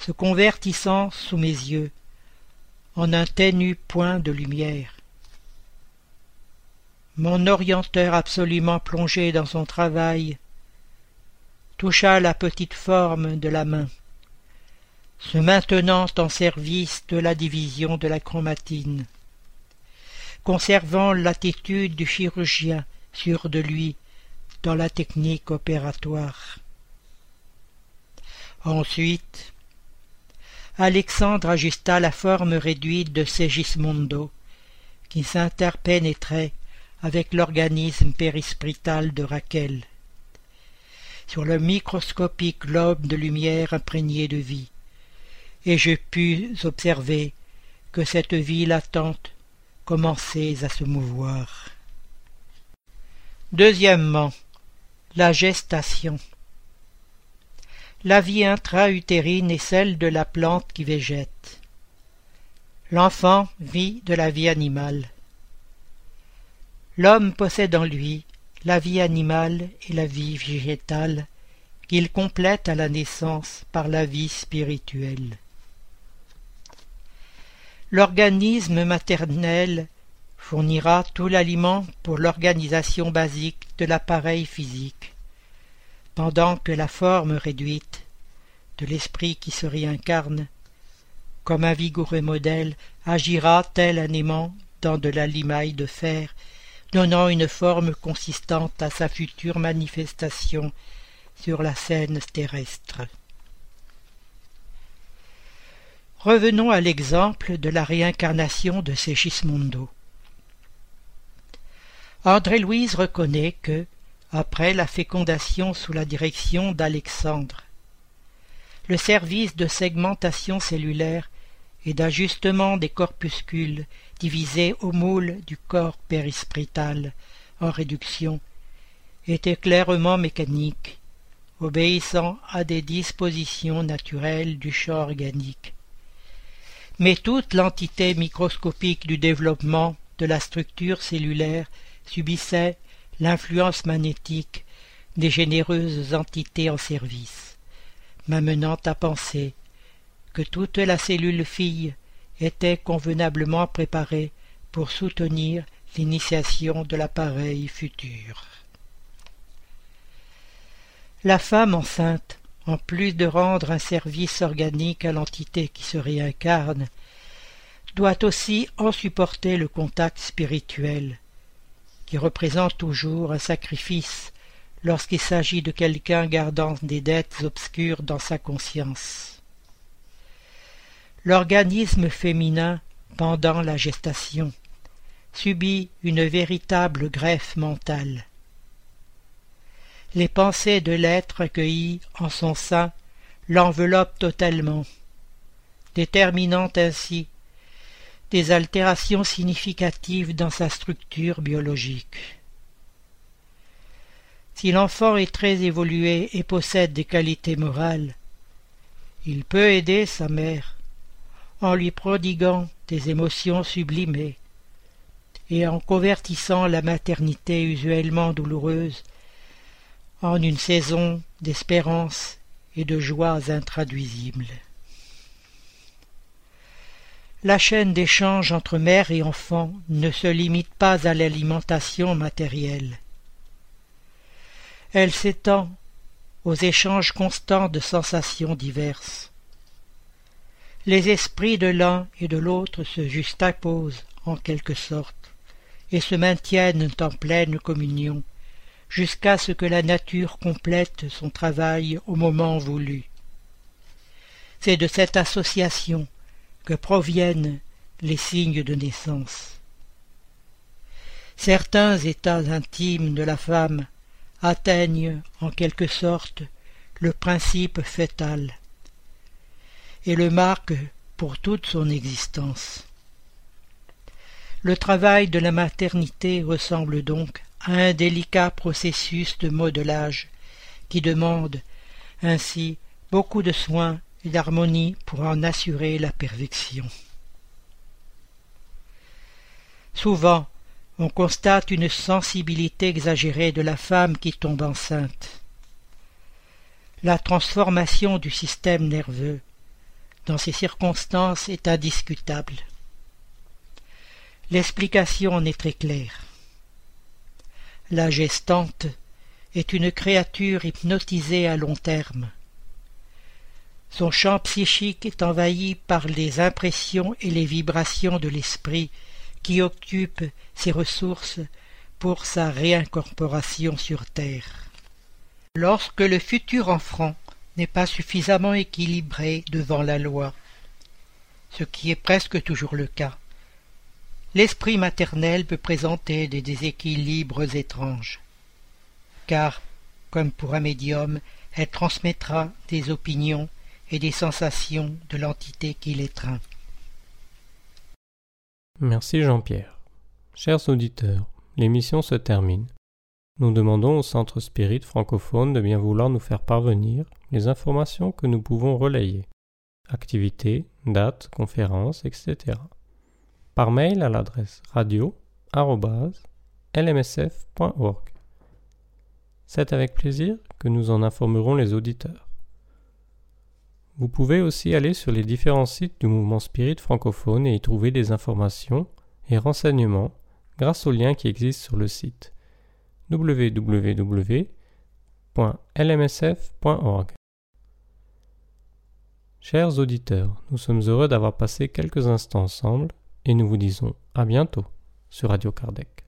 se convertissant sous mes yeux en un ténu point de lumière. Mon orienteur absolument plongé dans son travail toucha la petite forme de la main se maintenant en service de la division de la chromatine, conservant l'attitude du chirurgien sûr de lui dans la technique opératoire. Ensuite, Alexandre ajusta la forme réduite de Segismondo, qui s'interpénétrait avec l'organisme périsprital de Raquel, sur le microscopique globe de lumière imprégné de vie et je pus observer que cette vie latente commençait à se mouvoir. Deuxièmement, la gestation. La vie intra-utérine est celle de la plante qui végète. L'enfant vit de la vie animale. L'homme possède en lui la vie animale et la vie végétale qu'il complète à la naissance par la vie spirituelle. L'organisme maternel fournira tout l'aliment pour l'organisation basique de l'appareil physique, pendant que la forme réduite de l'esprit qui se réincarne, comme un vigoureux modèle, agira tel un aimant dans de la limaille de fer, donnant une forme consistante à sa future manifestation sur la scène terrestre. Revenons à l'exemple de la réincarnation de Segismondo. André-Louise reconnaît que, après la fécondation sous la direction d'Alexandre, le service de segmentation cellulaire et d'ajustement des corpuscules divisés au moule du corps périsprital en réduction était clairement mécanique, obéissant à des dispositions naturelles du champ organique. Mais toute l'entité microscopique du développement de la structure cellulaire subissait l'influence magnétique des généreuses entités en service, m'amenant à penser que toute la cellule fille était convenablement préparée pour soutenir l'initiation de l'appareil futur. La femme enceinte en plus de rendre un service organique à l'entité qui se réincarne, doit aussi en supporter le contact spirituel, qui représente toujours un sacrifice lorsqu'il s'agit de quelqu'un gardant des dettes obscures dans sa conscience. L'organisme féminin, pendant la gestation, subit une véritable greffe mentale les pensées de l'être accueilli en son sein l'enveloppent totalement, déterminant ainsi des altérations significatives dans sa structure biologique. Si l'enfant est très évolué et possède des qualités morales, il peut aider sa mère en lui prodiguant des émotions sublimées, et en convertissant la maternité usuellement douloureuse en une saison d'espérance et de joies intraduisibles. La chaîne d'échange entre mère et enfant ne se limite pas à l'alimentation matérielle. Elle s'étend aux échanges constants de sensations diverses. Les esprits de l'un et de l'autre se juxtaposent en quelque sorte et se maintiennent en pleine communion jusqu'à ce que la nature complète son travail au moment voulu. C'est de cette association que proviennent les signes de naissance. Certains états intimes de la femme atteignent en quelque sorte le principe fœtal et le marquent pour toute son existence. Le travail de la maternité ressemble donc à un délicat processus de modelage qui demande ainsi beaucoup de soins et d'harmonie pour en assurer la perfection. Souvent, on constate une sensibilité exagérée de la femme qui tombe enceinte. La transformation du système nerveux dans ces circonstances est indiscutable. L'explication en est très claire. La gestante est une créature hypnotisée à long terme. Son champ psychique est envahi par les impressions et les vibrations de l'esprit qui occupe ses ressources pour sa réincorporation sur terre. Lorsque le futur enfant n'est pas suffisamment équilibré devant la loi, ce qui est presque toujours le cas, l'esprit maternel peut présenter des déséquilibres étranges, car, comme pour un médium, elle transmettra des opinions et des sensations de l'entité qui l'étreint. Merci Jean-Pierre. Chers auditeurs, l'émission se termine. Nous demandons au Centre Spirit francophone de bien vouloir nous faire parvenir les informations que nous pouvons relayer. Activités, dates, conférences, etc. Par mail à l'adresse radio.lmsf.org. C'est avec plaisir que nous en informerons les auditeurs. Vous pouvez aussi aller sur les différents sites du mouvement Spirit francophone et y trouver des informations et renseignements grâce aux liens qui existent sur le site www.lmsf.org. Chers auditeurs, nous sommes heureux d'avoir passé quelques instants ensemble et nous vous disons à bientôt sur Radio Kardec.